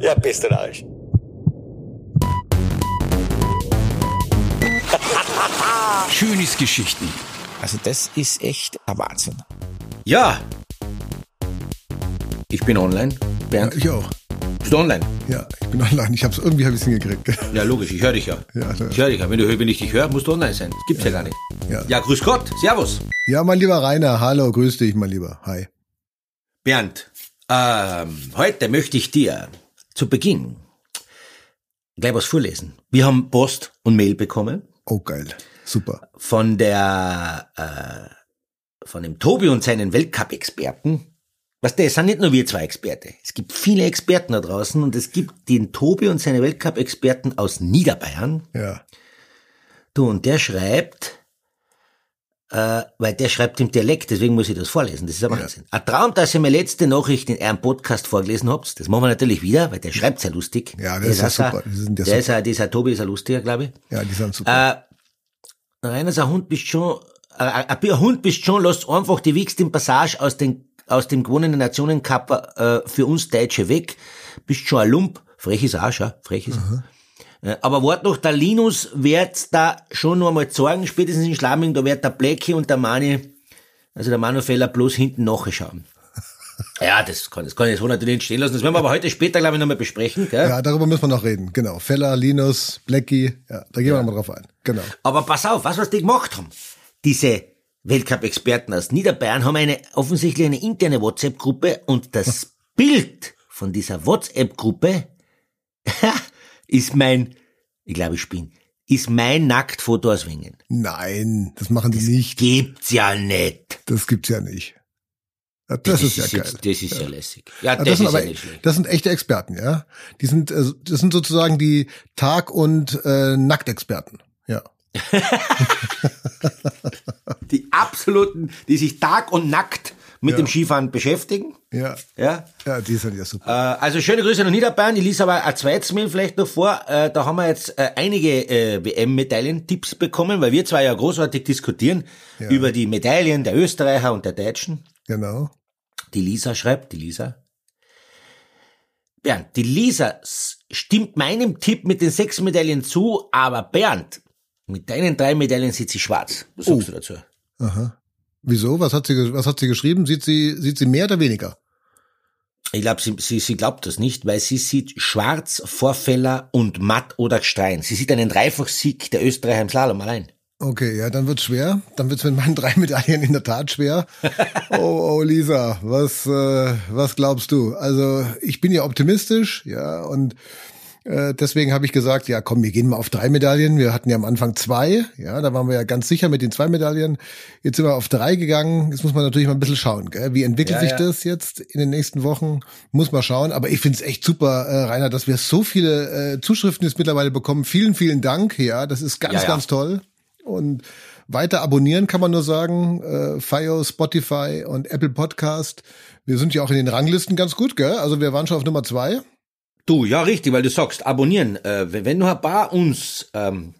Ja, bist du Arsch. Schönes Geschichten. Also das ist echt ein Wahnsinn. Ja. Ich bin online. Bernd, Ich auch. bist du online? Ja, ich bin online. Ich hab's irgendwie hab ich's hingekriegt. Ja, logisch, ich höre dich ja. Ja, da- ich höre dich ja. Wenn, du, wenn ich dich höre, musst du online sein. Das gibt's ja, gar nicht. Ja. Ja, grüß Gott. Servus. Ja, mein lieber Rainer, hallo, grüß dich, mein Lieber. Hi. Bernd, ähm, heute möchte ich dir zu Beginn gleich was vorlesen. Wir haben Post und Mail bekommen Oh, geil. Super. von der, äh, von dem Tobi und seinen Weltcup-Experten. Was der, es sind nicht nur wir zwei Experte. Es gibt viele Experten da draußen und es gibt den Tobi und seine Weltcup-Experten aus Niederbayern. Ja. Du, und der schreibt, äh, weil der schreibt im Dialekt, deswegen muss ich das vorlesen. Das ist ein Wahnsinn. Ein Traum, dass ihr mir letzte Nachricht in eurem Podcast vorgelesen habt. Das machen wir natürlich wieder, weil der schreibt sehr lustig. Ja, der ist ja super. Ja der ist ja, dieser Tobi ist ein lustiger, glaube ich. Ja, die sind super. Äh, Rainer, ein Hund bist schon, äh, ein ein Hund bist schon, lasst einfach die wichtigsten Passage aus den, aus dem gewonnenen Nationencup, äh, für uns Deutsche weg. Bist schon ein Lump. Frech ist auch schon, frech ist. Äh, Aber wart noch, der Linus wird da schon noch einmal zeigen, spätestens in Schlaming, da wird der Blackie und der Mani, also der Manu Feller bloß hinten nachschauen. Ja, das kann, das kann ich so natürlich nicht stehen lassen. Das werden wir aber heute später, glaube ich, nochmal besprechen, gell? ja, darüber müssen wir noch reden. Genau. Feller, Linus, Blackie. Ja, da gehen wir nochmal drauf ein. Genau. Aber pass auf, was, was die gemacht haben. Diese Weltcup-Experten aus Niederbayern haben eine, offensichtlich eine interne WhatsApp-Gruppe und das Bild von dieser WhatsApp-Gruppe ist mein, ich glaube, ich bin, ist mein Nacktfoto aus Wingen. Nein, das machen die nicht. Gibt's ja nicht. Das gibt's ja nicht. Ja, das, ist ja geil. Das ist ja, lässig. Ja, Ja, das, das, sind ist aber, ja das sind echte Experten, ja. Die sind, äh, das sind sozusagen die Tag- und äh, Nacktexperten. Ja. Die absoluten, die sich Tag und nackt mit Ja. dem Skifahren beschäftigen. Ja. Ja, Ja, die sind ja super. Äh, also schöne Grüße nach Niederbayern. Ich lese aber ein zweites Mail vielleicht noch vor. Äh, da haben wir jetzt äh, einige WM-Medaillentipps bekommen, weil wir zwei ja großartig diskutieren über die Medaillen der Österreicher und der Deutschen. Genau. Die Lisa schreibt, die Lisa. Bernd, die Lisa stimmt meinem Tipp mit den sechs Medaillen zu, aber Bernd, mit deinen drei Medaillen sieht sie schwarz. Was sagst du dazu? Aha. Wieso? Was hat sie, was hat sie geschrieben? Sieht sie, sieht sie mehr oder weniger? Ich glaube, sie, sie, sie glaubt das nicht, weil sie sieht Schwarz, Vorfäller und Matt oder Gstein. Sie sieht einen Dreifachsieg der Österreicher im Slalom allein. Okay, ja, dann wird's schwer. Dann wird's mit meinen drei Medaillen in der Tat schwer. Oh, oh Lisa, was, äh, was glaubst du? Also ich bin ja optimistisch, ja, und äh, deswegen habe ich gesagt, ja, komm, wir gehen mal auf drei Medaillen. Wir hatten ja am Anfang zwei, ja, da waren wir ja ganz sicher mit den zwei Medaillen. Jetzt sind wir auf drei gegangen. Jetzt muss man natürlich mal ein bisschen schauen, gell? wie entwickelt Ja, sich ja. das jetzt in den nächsten Wochen? Muss man schauen. Aber ich find's echt super, äh, Rainer, dass wir so viele äh, Zuschriften jetzt mittlerweile bekommen. Vielen, vielen Dank. Ja, das ist ganz, ja. ganz toll. Und weiter abonnieren kann man nur sagen. Äh, Fio, Spotify und Apple Podcast. Wir sind ja auch in den Ranglisten ganz gut, gell? Also wir waren schon auf Nummer zwei. Du, ja, richtig, weil du sagst, abonnieren. Äh, wenn wenn noch ein paar uns, ähm,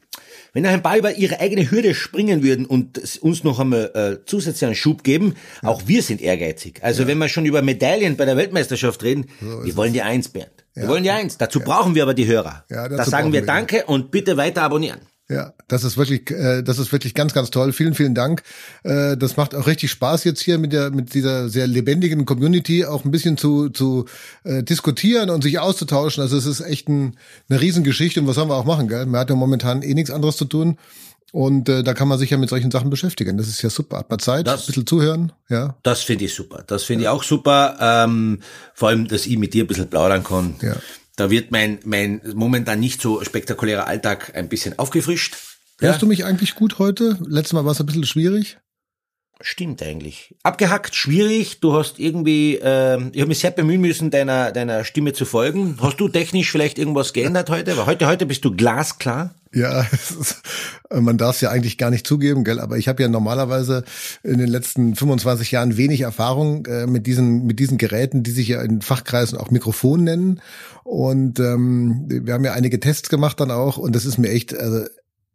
wenn noch ein paar über ihre eigene Hürde springen würden und uns noch einmal äh, zusätzlich einen Schub geben, auch wir sind ehrgeizig. Also wenn wir schon über Medaillen bei der Weltmeisterschaft reden, wir wollen die Eins, Bernd. Wir wollen die Eins. Dazu brauchen wir aber die Hörer. Ja, da sagen wir wir. Danke und bitte weiter abonnieren. Ja, das ist wirklich, äh, das ist wirklich ganz, ganz toll. Vielen, vielen Dank. Äh, das macht auch richtig Spaß jetzt hier mit der, mit dieser sehr lebendigen Community auch ein bisschen zu zu äh, diskutieren und sich auszutauschen. Also es ist echt ein, eine Riesengeschichte und was sollen wir auch machen, gell? Man hat ja momentan eh nichts anderes zu tun und äh, da kann man sich ja mit solchen Sachen beschäftigen. Das ist ja super. Hat man Zeit, Das- ein bisschen zuhören, ja. Das finde ich super. Das finde ich auch super. Ähm, vor allem, dass ich mit dir ein bisschen plaudern kann. Ja. Da wird mein, mein momentan nicht so spektakulärer Alltag ein bisschen aufgefrischt. Hörst du mich eigentlich gut heute? Letztes Mal war es ein bisschen schwierig. Stimmt eigentlich. Abgehackt, schwierig. Du hast irgendwie, ähm, ich habe mich sehr bemühen müssen, deiner, deiner Stimme zu folgen. Hast du technisch vielleicht irgendwas geändert heute? Weil heute, heute bist du glasklar. Ja, ist, äh, man darf es ja eigentlich gar nicht zugeben, gell? Aber ich habe ja normalerweise in den letzten 25 Jahren wenig Erfahrung äh, mit diesen mit diesen Geräten, die sich ja in Fachkreisen auch Mikrofon nennen. Und ähm, wir haben ja einige Tests gemacht dann auch, und das ist mir echt, also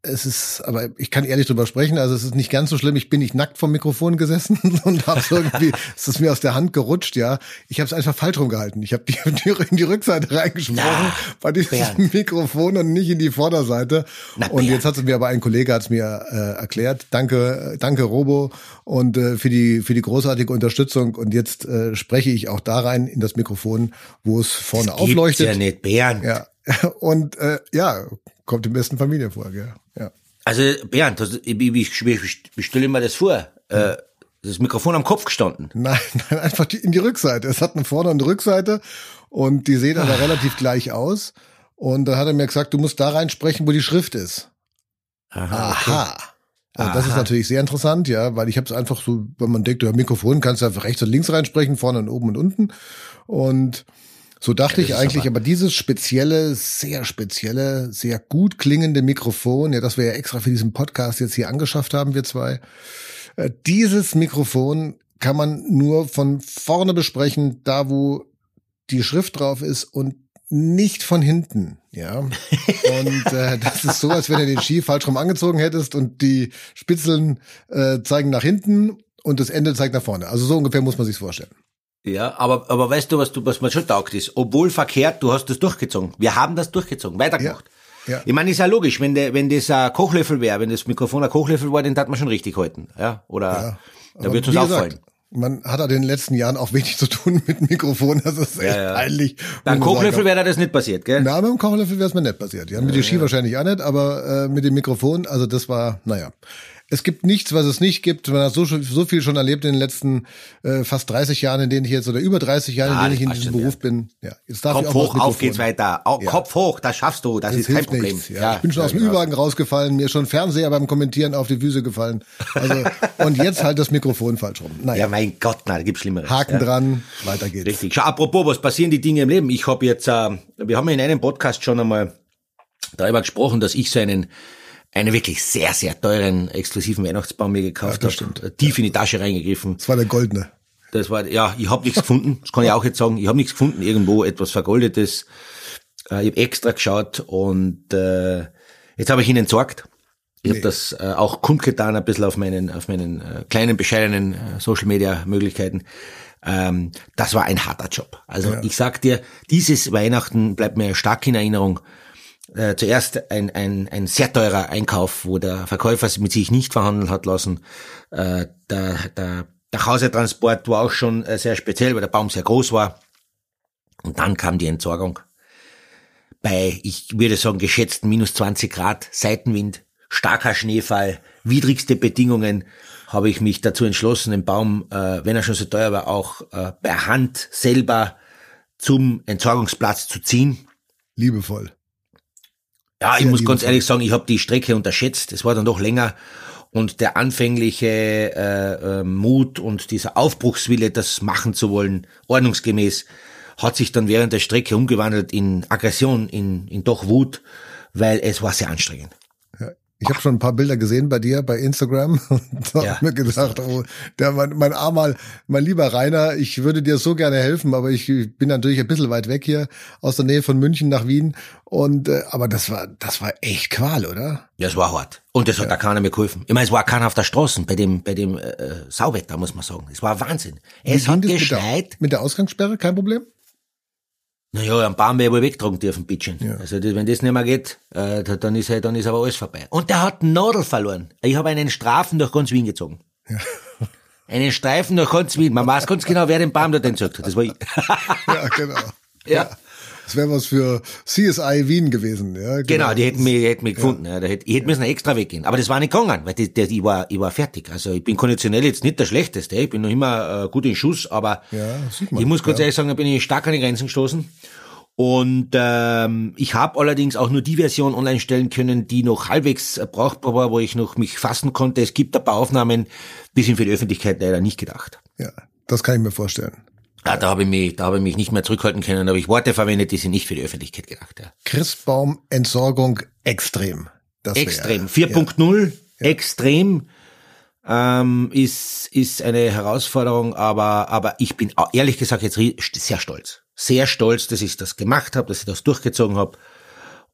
es ist, aber ich kann ehrlich drüber sprechen, also es ist nicht ganz so schlimm. Ich bin nicht nackt vom Mikrofon gesessen und habe irgendwie, es ist mir aus der Hand gerutscht, ja. Ich habe es einfach falsch rumgehalten. Ich habe die, die, in die Rückseite reingesprochen Na, bei diesem Bernd. Mikrofon und nicht in die Vorderseite. Na, und jetzt hat es mir aber ein Kollege hat es mir äh, erklärt. Danke, danke Robo und äh, für die für die großartige Unterstützung. Und jetzt äh, spreche ich auch da rein in das Mikrofon, wo es vorne das aufleuchtet. Ja, nicht Bernd. Ja. Und äh, ja, kommt im besten Familie vor, gell? Also Bernd, ich, ich, ich, ich stelle mir das vor. Äh, das Mikrofon am Kopf gestanden. Nein, nein, einfach die, in die Rückseite. Es hat eine Vorder- und eine Rückseite und die sehen aber relativ gleich aus. Und dann hat er mir gesagt, du musst da reinsprechen, wo die Schrift ist. Aha. Aha. Also das ist natürlich sehr interessant, ja, weil ich habe es einfach so, wenn man denkt, du Mikrofon kannst du einfach rechts und links reinsprechen, vorne und oben und unten. Und so dachte ja, ich eigentlich, aber, aber, dieses spezielle, sehr spezielle, sehr gut klingende Mikrofon, ja, das wir ja extra für diesen Podcast jetzt hier angeschafft haben, wir zwei, äh, dieses Mikrofon kann man nur von vorne besprechen, da wo die Schrift drauf ist und nicht von hinten, ja. Und äh, das ist so, als wenn du den Ski falsch rum angezogen hättest und die Spitzeln äh, zeigen nach hinten und das Ende zeigt nach vorne. Also so ungefähr muss man sich's vorstellen. Ja, aber, aber weißt du, was du, was mir schon taugt ist? Obwohl verkehrt, du hast das durchgezogen. Wir haben das durchgezogen, weitergemacht. Ja, ja. Ich meine, ist ja logisch, wenn, der, wenn das ein Kochlöffel wäre, wenn das Mikrofon ein Kochlöffel war, den hat man schon richtig halten. Ja, oder ja, da wird uns auffallen. Man hat ja in den letzten Jahren auch wenig zu tun mit Mikrofon, das ist echt ja, ja. peinlich. Beim Kochlöffel wäre das nicht passiert, gell? Na, dem Kochlöffel wäre es mir nicht passiert. Ja, mit dem Ski wahrscheinlich auch nicht, aber äh, mit dem Mikrofon, also das war, naja es gibt nichts, was es nicht gibt. Man hat so, so viel schon erlebt in den letzten äh, fast 30 Jahren, in denen ich jetzt oder über 30 Jahren, in denen ich in diesem Beruf bin. Ja, jetzt darf Kopf ich auch hoch, auf geht's weiter. Au, ja. Kopf hoch, das schaffst du, das, das ist kein Problem. Ja, ja, ich bin schon ja, aus dem genau. Ü-Wagen rausgefallen, mir schon Fernseher beim Kommentieren auf die Füße gefallen. Also und jetzt halt das Mikrofon falsch rum. Naja. Ja, mein Gott, na, da gibt's Schlimmeres. Haken dran, weiter geht's. Richtig. Schau, apropos, was passieren die Dinge im Leben? Ich habe jetzt, äh, wir haben in einem Podcast schon einmal darüber gesprochen, dass ich so einen einen wirklich sehr, sehr teuren, exklusiven Weihnachtsbaum mir gekauft ja, habe, tief in die Tasche reingegriffen. Das war der goldene. Das war, ja, ich habe nichts gefunden, das kann ich auch jetzt sagen, ich habe nichts gefunden, irgendwo etwas Vergoldetes. Äh, ich habe extra geschaut und äh, jetzt habe ich ihn entsorgt. Ich nee. habe das äh, auch kundgetan, ein bisschen auf meinen, auf meinen äh, kleinen, bescheidenen äh, Social-Media-Möglichkeiten. Ähm, das war ein harter Job. Also ja. ich sag dir, dieses Weihnachten bleibt mir stark in Erinnerung äh, zuerst ein, ein, ein sehr teurer Einkauf, wo der Verkäufer mit sich nicht verhandeln hat lassen. Äh, der, der, der Hausetransport war auch schon äh, sehr speziell, weil der Baum sehr groß war. Und dann kam die Entsorgung. Bei, ich würde sagen, geschätzten minus 20 Grad, Seitenwind, starker Schneefall, widrigste Bedingungen, habe ich mich dazu entschlossen, den Baum, äh, wenn er schon so teuer war, auch äh, per Hand selber zum Entsorgungsplatz zu ziehen. Liebevoll. Ja, ich muss ganz ehrlich sagen, ich habe die Strecke unterschätzt. Es war dann doch länger. Und der anfängliche äh, äh, Mut und dieser Aufbruchswille, das machen zu wollen, ordnungsgemäß, hat sich dann während der Strecke umgewandelt in Aggression, in, in doch Wut, weil es war sehr anstrengend. Ich habe schon ein paar Bilder gesehen bei dir bei Instagram und habe ja, mir gedacht, oh, der, mein, mein armer, mein lieber Rainer, ich würde dir so gerne helfen, aber ich bin natürlich ein bisschen weit weg hier aus der Nähe von München nach Wien und äh, aber das war das war echt Qual, oder? Ja, es war hart und das hat ja. da keiner mehr geholfen. Ich meine, es war keiner auf der Straße bei dem bei dem äh, Sauwetter, muss man sagen. Es war Wahnsinn. Es hat geschneit. Mit, mit der Ausgangssperre kein Problem? Naja, ein Baum wäre wohl wegtragen dürfen, Bitchen. Ja. Also wenn das nicht mehr geht, äh, dann ist halt, dann ist aber alles vorbei. Und der hat einen Nadel verloren. Ich habe einen Strafen durch ganz Wien gezogen. Ja. Einen Streifen durch ganz Wien. Man weiß ganz genau, wer den Baum dort entsorgt hat. Das war ich. ja, genau. ja. ja. Das wäre was für CSI Wien gewesen, ja. Genau, genau die hätten mich, die hätten mich gefunden. Ja. Ja, da hätte, ich hätte müssen extra weggehen. Aber das war nicht gegangen, weil die, die, ich, war, ich war fertig. Also ich bin konditionell jetzt nicht der Schlechteste. Ich bin noch immer äh, gut in Schuss, aber ja, ich muss ganz ehrlich sagen, da bin ich stark an die Grenzen gestoßen. Und ähm, ich habe allerdings auch nur die Version online stellen können, die noch halbwegs brauchbar war, wo ich noch mich fassen konnte. Es gibt ein paar Aufnahmen, die sind für die Öffentlichkeit leider nicht gedacht. Ja, das kann ich mir vorstellen. Ja, da habe ich mich, da habe ich mich nicht mehr zurückhalten können, da habe ich Worte verwendet, die sind nicht für die Öffentlichkeit gedacht. Ja. Christbaum-Entsorgung extrem. Das extrem. 4.0 ja. extrem ähm, ist ist eine Herausforderung, aber aber ich bin ehrlich gesagt jetzt sehr stolz, sehr stolz, dass ich das gemacht habe, dass ich das durchgezogen habe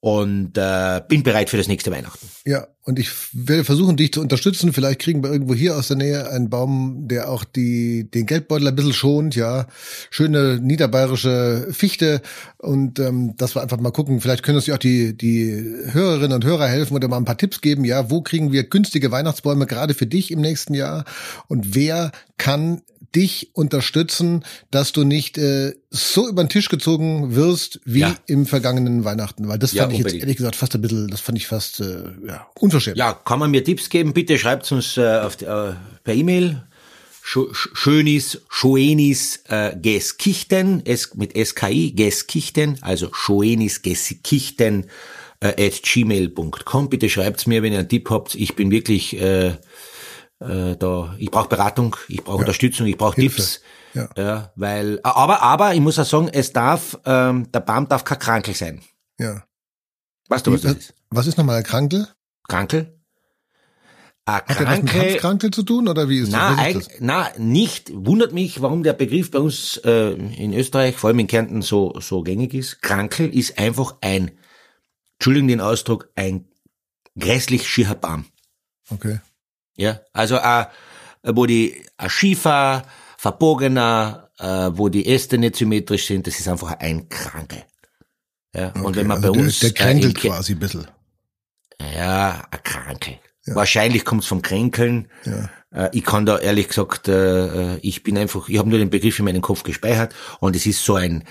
und äh, bin bereit für das nächste Weihnachten. Ja, und ich werde versuchen, dich zu unterstützen. Vielleicht kriegen wir irgendwo hier aus der Nähe einen Baum, der auch die den Geldbeutel ein bisschen schont, ja. Schöne niederbayerische Fichte. Und ähm, dass wir einfach mal gucken, vielleicht können uns ja auch die, die Hörerinnen und Hörer helfen oder mal ein paar Tipps geben, ja, wo kriegen wir günstige Weihnachtsbäume gerade für dich im nächsten Jahr? Und wer kann dich unterstützen, dass du nicht äh, so über den Tisch gezogen wirst wie Ja. im vergangenen Weihnachten. Weil das Ja, fand ich jetzt unbedingt. ehrlich gesagt fast ein bisschen, das fand ich fast äh, ja, unverschämt. Ja, kann man mir Tipps geben? Bitte schreibt uns äh, auf, die- äh, per E-Mail. Schönis, Schoenis äh, Geskichten, es, mit SKI, Geskichten, also Schoenis Geskichten äh, at gmail.com. Bitte schreibt's mir, wenn ihr einen Tipp habt. Ich bin wirklich äh, äh, da, ich brauche Beratung, ich brauche Unterstützung, ich brauche. Tipps. Ja. Ja, weil, aber, aber, ich muss auch sagen, es darf, ähm, der Baum darf kein Krankel sein. ja. Weißt du, was das ist? Was ist nochmal ein Krankel? Krankel? Ein Hat der was mit Krankel, Hanfkrankel zu tun oder wie ist na, das? Das? na, nicht. Wundert mich, warum der Begriff bei uns äh, in Österreich, vor allem in Kärnten, so, so gängig ist. Krankel ist einfach ein, Entschuldigung den Ausdruck, ein grässlich schierer Baum. Okay. Ja, also äh, wo die äh, schiefer, verbogener, äh, wo die Äste nicht symmetrisch sind, das ist einfach ein Krankel. Ja, und okay. wenn man also bei der, uns der kränkelt äh, in Kä- quasi ein bisschen. ja, ein Krankel. Ja. Wahrscheinlich kommt's vom Kränkeln. Ja. Äh, ich kann da ehrlich gesagt, äh, äh, ich bin einfach, ich habe nur den Begriff in meinem Kopf gespeichert und es ist so ein,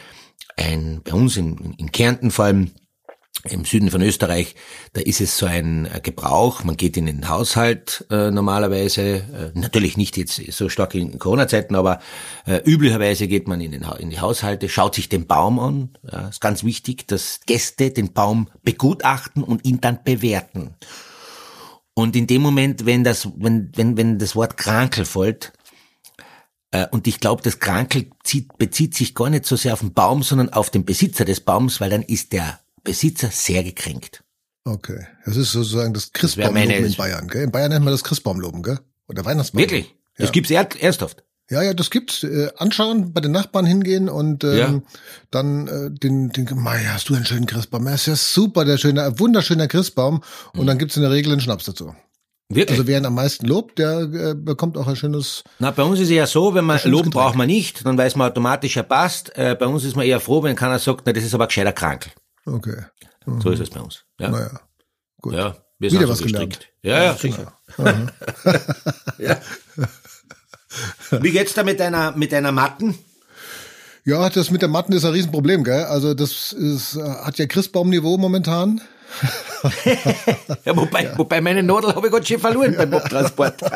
ein bei uns in, in Kärnten vor allem, im Süden von Österreich, da ist es so ein äh, Gebrauch, man geht in den Haushalt äh, normalerweise, äh, natürlich nicht jetzt so stark in Corona-Zeiten, aber äh, üblicherweise geht man in, den, Ha- in die Haushalte, schaut sich den Baum an, ja, ist ganz wichtig, dass Gäste den Baum begutachten und ihn dann bewerten. Und in dem Moment, wenn das, wenn, wenn, wenn das Wort Krankel folgt, äh, und ich glaube, das Krankel zieht, bezieht sich gar nicht so sehr auf den Baum, sondern auf den Besitzer des Baums, weil dann ist der Besitzer sehr gekränkt. Okay. Das ist sozusagen das Christbaumloben meine- in Bayern, gell? In Bayern nennt man das Christbaumloben, gell? Oder Weihnachtsbaum. Wirklich? Das Ja. gibt's er, ernsthaft. Ja, ja, das gibt's. Äh, anschauen, bei den Nachbarn hingehen und ähm, Ja. dann äh, den, den, Mei, hast du einen schönen Christbaum? Ja, ist ja super, der schöne, ein wunderschöner Christbaum. Und dann gibt's in der Regel einen Schnaps dazu. Wirklich? Also wer ihn am meisten lobt, der äh, bekommt auch ein schönes. Na, bei uns ist es ja so, wenn man loben Getränk. braucht man nicht, dann weiß man automatisch, er passt. Äh, bei uns ist man eher froh, wenn keiner sagt, na, das ist aber gescheiter Krankel. Okay. So ist es bei uns. Ja. Naja. gut. Ja, wir Wieder sind was so gestrickt. Ja, ja, sicher. ja. Wie geht's da mit deiner, mit deiner Matten? Ja, das mit der Matten ist ein Riesenproblem, gell? Also das ist, hat ja Christbaumniveau momentan. Ja, wobei, wobei meine Nadel habe ich gerade schon verloren beim Abtransport.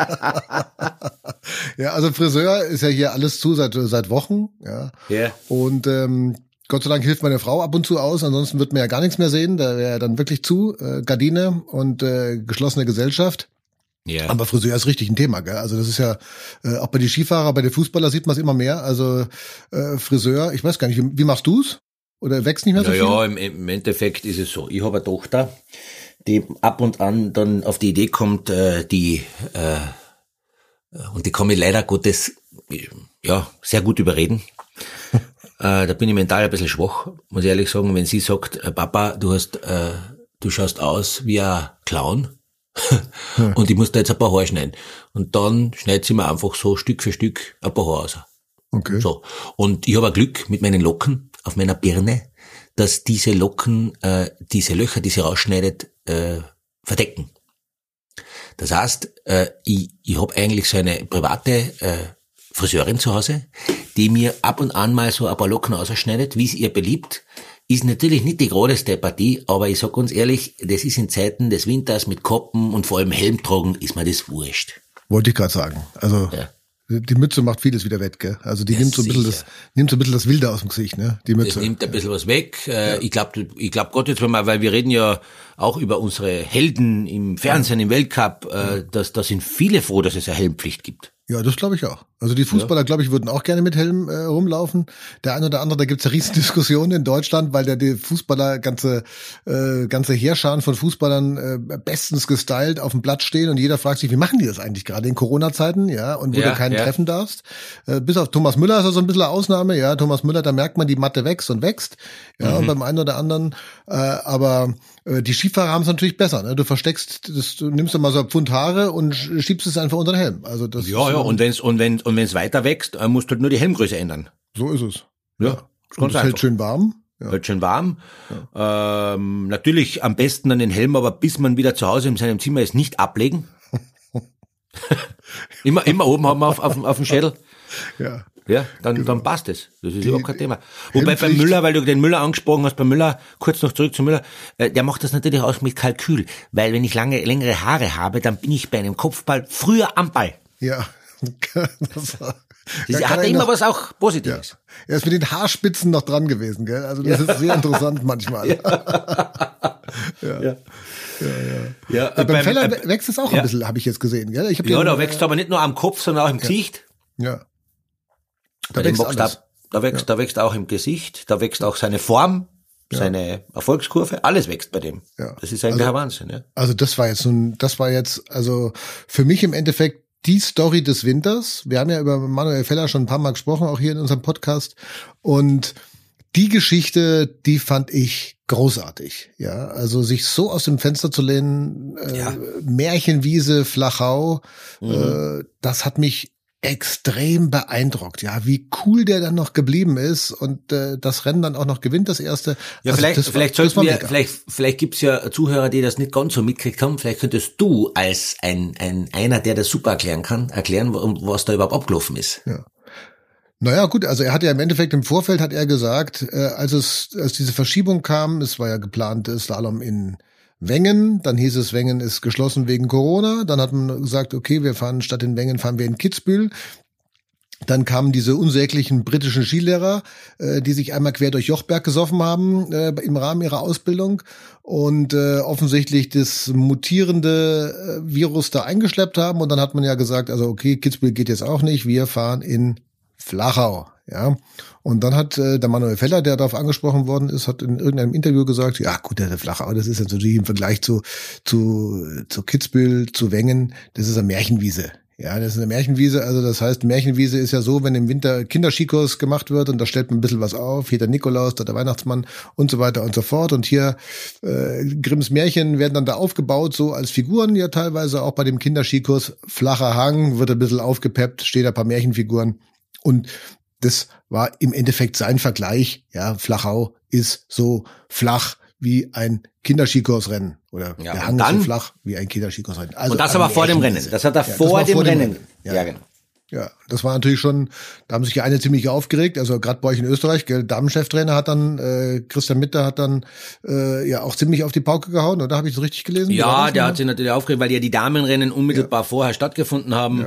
Ja, also Friseur ist ja hier alles zu seit, seit Wochen, ja. Ja. Und ähm, Gott sei Dank hilft meine Frau ab und zu aus, ansonsten wird man ja gar nichts mehr sehen. Da wäre dann wirklich zu, äh, Gardine und äh, geschlossene Gesellschaft. Ja. Aber Friseur ist richtig ein Thema, gell? Also das ist ja äh, auch bei den Skifahrer, bei den Fußballer sieht man es immer mehr. Also äh, Friseur, ich weiß gar nicht, wie, wie machst du's? Oder wächst nicht mehr so Ja, viel? ja, im, im Endeffekt ist es so. Ich habe eine Tochter, die ab und an dann auf die Idee kommt, äh, die äh, und die kann mich leider Gottes ja sehr gut überreden. Äh, da bin ich mental ein bisschen schwach, muss ich ehrlich sagen. Wenn sie sagt, äh, Papa, du hast, äh, du schaust aus wie ein Clown. und ich muss da jetzt ein paar Haare schneiden. Und dann schneidet sie mir einfach so Stück für Stück ein paar Haare aus. Okay. So. Und ich habe ein Glück mit meinen Locken auf meiner Birne, dass diese Locken äh, diese Löcher, die sie rausschneidet, äh, verdecken. Das heißt, äh, ich, ich habe eigentlich so eine private äh, Friseurin zu Hause, die mir ab und an mal so ein paar Locken ausschneidet, wie es ihr beliebt. Ist natürlich nicht die größte Partie, aber ich sag ganz ehrlich, das ist in Zeiten des Winters mit Koppen und vor allem Helm tragen, ist mir das wurscht. Wollte ich gerade sagen. Also Ja. die Mütze macht vieles wieder wett, gell? Also die Ja, nimmt so ein bisschen das, nimmt so ein bisschen das Wilde aus dem Gesicht, ne? Die Das Mütze. nimmt ein bisschen was weg. Äh, Ich glaube, ich glaub Gott jetzt mal, weil wir reden ja auch über unsere Helden im Fernsehen, im Weltcup, äh, dass da sind viele froh, dass es eine Helmpflicht gibt. Ja, das glaube ich auch. Also die Fußballer, ja. glaube ich, würden auch gerne mit Helm äh, rumlaufen. Der eine oder andere, da gibt's ja Riesendiskussionen in Deutschland, weil der die Fußballer ganze äh, ganze Heerscharen von Fußballern äh, bestens gestylt auf dem Blatt stehen und jeder fragt sich, wie machen die das eigentlich gerade in Corona-Zeiten, ja, und wo ja, du keinen ja. treffen darfst. Äh, bis auf Thomas Müller ist er so ein bisschen eine Ausnahme, ja. Thomas Müller, da merkt man, die Matte wächst und wächst. Ja, mhm. und beim einen oder anderen, äh, aber äh, die Skifahrer haben es natürlich besser. Ne? Du versteckst, das, du nimmst dann mal so ein Pfund Haare und schiebst es einfach unter den Helm. Also das ja, ja. Und wenn's und wenn und wenn's weiter wächst, äh, musst du halt nur die Helmgröße ändern. So ist es. Ja. ja. Und es hält schön warm. Ja. Hält schön warm. Ja. Ähm, natürlich am besten dann den Helm, aber bis man wieder zu Hause in seinem Zimmer ist, nicht ablegen. immer, immer oben haben wir auf, auf, auf dem Schädel. Ja. Ja, dann, genau. dann passt es. Das ist überhaupt kein Thema. Wobei bei Müller, weil du den Müller angesprochen hast, bei Müller, kurz noch zurück zu Müller, äh, der macht das natürlich auch mit Kalkül, weil wenn ich lange, längere Haare habe, dann bin ich bei einem Kopfball früher am Ball. Ja. Das hat er immer noch, was auch Positives. Ja. Er ist mit den Haarspitzen noch dran gewesen, gell? Also das ja. ist sehr interessant manchmal. Ja. ja. ja. Ja, ja. ja, beim, beim Feller äh, wächst es auch ein bisschen, habe ich jetzt gesehen. Gell? Ich ja, den, da wächst äh, aber nicht nur am Kopf, sondern auch im Gesicht. Ja. Da wächst, da, da, wächst, ja. da wächst auch im Gesicht, da wächst auch seine Form, ja. seine Erfolgskurve, alles wächst bei dem. Ja. Das ist eigentlich also, ein Wahnsinn. Ja. Also das war jetzt so ein, das war jetzt, also für mich im Endeffekt die Story des Winters. Wir haben ja über Manuel Feller schon ein paar Mal gesprochen, auch hier in unserem Podcast. Und die Geschichte, die fand ich großartig. Ja, also sich so aus dem Fenster zu lehnen, äh, ja. Märchenwiese, Flachau, mhm. äh, das hat mich extrem beeindruckt, ja, wie cool der dann noch geblieben ist und äh, das Rennen dann auch noch gewinnt, das erste. Ja, also vielleicht, das, vielleicht sollten wir, mega. vielleicht, vielleicht gibt's ja Zuhörer, die das nicht ganz so mitgekriegt haben. Vielleicht könntest du als ein, ein einer, der das super erklären kann, erklären, was da überhaupt abgelaufen ist. Ja. Naja, gut, also er hat ja im Endeffekt im Vorfeld hat er gesagt, äh, als es, als diese Verschiebung kam, es war ja geplant, Slalom in Wengen, dann hieß es, Wengen ist geschlossen wegen Corona. Dann hat man gesagt, okay, wir fahren statt in Wengen fahren wir in Kitzbühel. Dann kamen diese unsäglichen britischen Skilehrer, äh, die sich einmal quer durch Jochberg gesoffen haben äh, im Rahmen ihrer Ausbildung und äh, offensichtlich das mutierende äh, Virus da eingeschleppt haben. Und dann hat man ja gesagt, also okay, Kitzbühel geht jetzt auch nicht, wir fahren in Flachau. Ja, und dann hat äh, der Manuel Feller, der darauf angesprochen worden ist, hat in irgendeinem Interview gesagt, ja gut, der Flachau, das ist natürlich im Vergleich zu zu zu Kitzbühel, zu Wengen, das ist eine Märchenwiese. Ja, das ist eine Märchenwiese. Also das heißt, Märchenwiese ist ja so, wenn im Winter Kinderskikurs gemacht wird und da stellt man ein bisschen was auf, hier der Nikolaus, da der Weihnachtsmann und so weiter und so fort. Und hier äh, Grimms Märchen werden dann da aufgebaut, so als Figuren ja teilweise auch bei dem Kinderskikurs. Flacher Hang, wird ein bisschen aufgepeppt, steht ein paar Märchenfiguren. Und das war im Endeffekt sein Vergleich. Ja, Flachau ist so flach wie ein Kinderskikursrennen oder ja, der Hang dann, ist so flach wie ein Kinderskikursrennen. Also und das aber vor dem Rennen. Das hat er ja, vor, dem, vor dem Rennen. Rennen. Ja. ja, genau. Ja, das war natürlich schon, da haben sich die eine ziemlich aufgeregt, also gerade bei euch in Österreich, gell, Damencheftrainer hat dann, äh, Christian Mitter hat dann äh, ja auch ziemlich auf die Pauke gehauen, oder habe ich das richtig gelesen? Ja, der hat sich natürlich aufgeregt, weil ja die Damenrennen unmittelbar ja. vorher stattgefunden haben.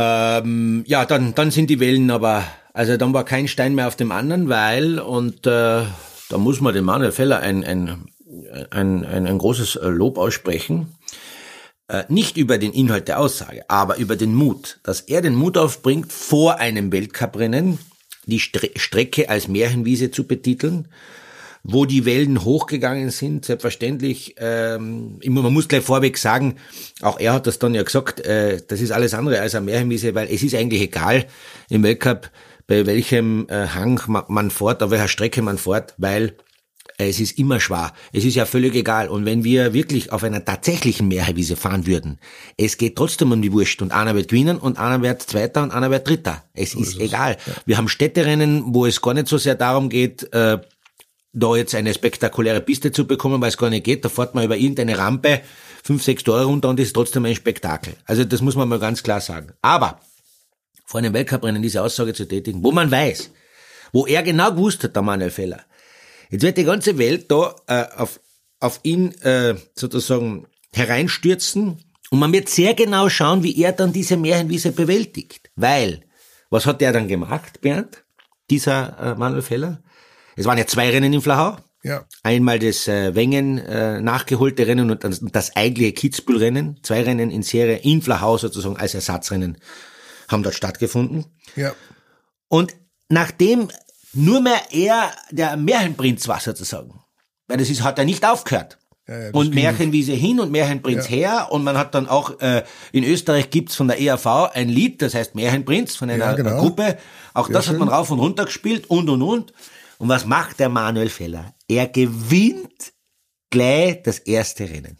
Ähm, ja, dann, dann sind die Wellen aber also dann war kein Stein mehr auf dem anderen, weil, und äh, da muss man dem Manuel Feller ein, ein, ein, ein, ein großes äh, Lob aussprechen, äh, nicht über den Inhalt der Aussage, aber über den Mut, dass er den Mut aufbringt, vor einem Weltcuprennen die Stre Strecke als Märchenwiese zu betiteln, wo die Wellen hochgegangen sind, selbstverständlich. Ähm, man muss gleich vorweg sagen, auch er hat das dann ja gesagt, äh, das ist alles andere als eine Märchenwiese, weil es ist eigentlich egal im Weltcup, bei welchem äh, Hang man fährt, auf welcher Strecke man fährt, weil es ist immer schwer. Es ist ja völlig egal. Und wenn wir wirklich auf einer tatsächlichen Mehrheitswiese fahren würden, es geht trotzdem um die Wurst. Und einer wird gewinnen und einer wird Zweiter und einer wird Dritter. Es so ist, ist egal. Ja. Wir haben Städterennen, wo es gar nicht so sehr darum geht, äh, da jetzt eine spektakuläre Piste zu bekommen, weil es gar nicht geht. Da fährt man über irgendeine Rampe fünf, sechs Tore runter und ist trotzdem ein Spektakel. Also das muss man mal ganz klar sagen. Aber vor einem Weltcuprennen diese Aussage zu tätigen, wo man weiß, wo er genau gewusst hat, der Manuel Feller. Jetzt wird die ganze Welt da äh, auf, auf ihn äh, sozusagen hereinstürzen und man wird sehr genau schauen, wie er dann diese Märchenwiese bewältigt. Weil, was hat der dann gemacht, Bernd, dieser äh, Manuel Feller? Es waren ja zwei Rennen in Flachau. Ja. Einmal das äh, Wengen äh, nachgeholte Rennen und das, das eigentliche Kitzbühel-Rennen. Zwei Rennen in Serie in Flachau sozusagen als Ersatzrennen haben dort stattgefunden. Ja. Und nachdem nur mehr er der Märchenprinz war sozusagen, weil das ist, hat er nicht aufgehört. Ja, ja, das und Märchenwiese hin und Märchenprinz her und man hat dann auch äh, in Österreich gibt's von der ERV ein Lied, das heißt Märchenprinz von einer Ja, genau. Gruppe. Auch das hat schön. man rauf und runter gespielt und und und. Und was macht der Manuel Feller? Er gewinnt gleich das erste Rennen.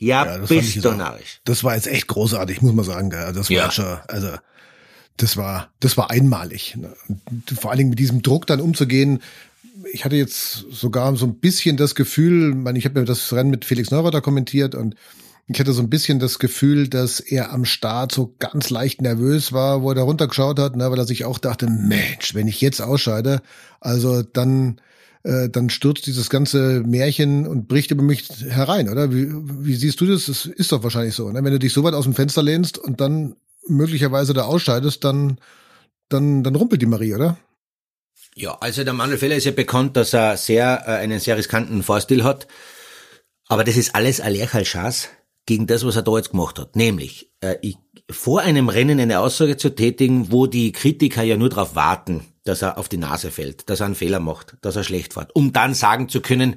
Ja, Ja, bist du narrisch. Das war jetzt echt großartig, muss man sagen. gell. Das war Ja. schon, also das war, das war einmalig. ne. Und vor allen Dingen mit diesem Druck dann umzugehen. Ich hatte jetzt sogar so ein bisschen das Gefühl, ich meine, ich habe mir das Rennen mit Felix Neureuther kommentiert und ich hatte so ein bisschen das Gefühl, dass er am Start so ganz leicht nervös war, wo er da runtergeschaut hat, ne, weil er sich auch dachte, Mensch, wenn ich jetzt ausscheide, also dann äh, dann stürzt dieses ganze Märchen und bricht über mich herein, oder? Wie, wie siehst du das? Das ist doch wahrscheinlich so, ne? Wenn du dich so weit aus dem Fenster lehnst und dann möglicherweise da ausscheidest, dann, dann, dann rumpelt die Marie, oder? Ja, also der Manuel Feller ist ja bekannt, dass er sehr, äh, einen sehr riskanten Fahrstil hat. Aber das ist alles ein Lehrchalschaß gegen das, was er da jetzt gemacht hat. Nämlich, äh, ich, vor einem Rennen eine Aussage zu tätigen, wo die Kritiker ja nur darauf warten, dass er auf die Nase fällt, dass er einen Fehler macht, dass er schlecht fährt, um dann sagen zu können,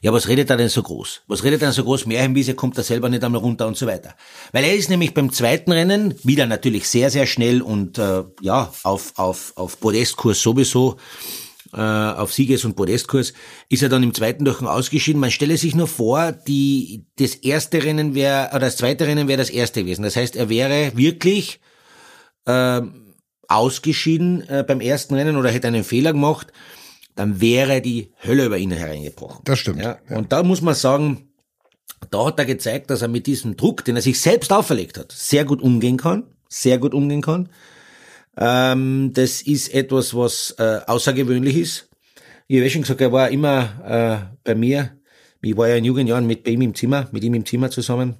ja, was redet er denn so groß? Was redet er denn so groß? Märchenwiese kommt er selber nicht einmal runter und so weiter. Weil er ist nämlich beim zweiten Rennen wieder natürlich sehr, sehr schnell und äh, ja, auf, auf, auf Podestkurs sowieso, äh, auf Sieges- und Podestkurs, ist er dann im zweiten Durchgang ausgeschieden. Man stelle sich nur vor, die, das erste Rennen wäre, oder das zweite Rennen wäre das erste gewesen. Das heißt, er wäre wirklich ähm, ausgeschieden äh, beim ersten Rennen oder hätte einen Fehler gemacht, dann wäre die Hölle über ihn hereingebrochen. Das stimmt. Ja, Und da muss man sagen, da hat er gezeigt, dass er mit diesem Druck, den er sich selbst auferlegt hat, sehr gut umgehen kann, sehr gut umgehen kann. Ähm, das ist etwas, was äh, außergewöhnlich ist. Ich habe schon gesagt, er war immer äh, bei mir. Ich war ja in jungen Jahren mit bei ihm im Zimmer, mit ihm im Zimmer zusammen.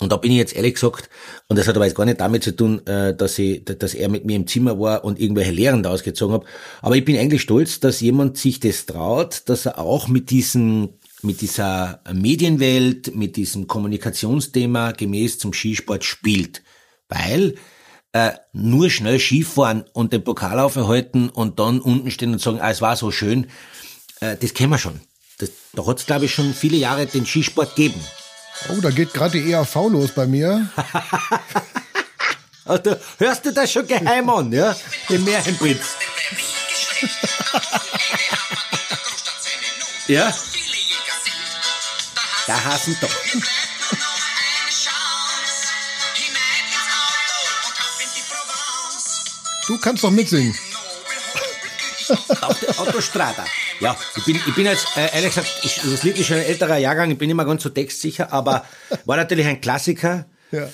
Und da bin ich jetzt ehrlich gesagt, und das hat aber jetzt gar nicht damit zu tun, äh, dass, ich, dass er mit mir im Zimmer war und irgendwelche Lehren da ausgezogen habe. Aber ich bin eigentlich stolz, dass jemand sich das traut, dass er auch mit diesem, mit dieser Medienwelt, mit diesem Kommunikationsthema gemäß zum Skisport spielt. Weil äh, nur schnell Skifahren und den Pokal aufhalten und dann unten stehen und sagen, ah, es war so schön, äh, das kennen wir schon. Das, da hat es, glaube ich, schon viele Jahre den Skisport gegeben. Oh, da geht gerade die ERV los bei mir. Also, hörst du das schon geheim an, ja? Den Märchenprinz. Ja? Da hassen doch. Du kannst doch mitsingen. Auf der Autostrada. Ja, ich bin, ich bin jetzt, äh, ehrlich gesagt, ich, das Lied ist schon ein älterer Jahrgang, ich bin immer ganz so textsicher, aber war natürlich ein Klassiker. Ja.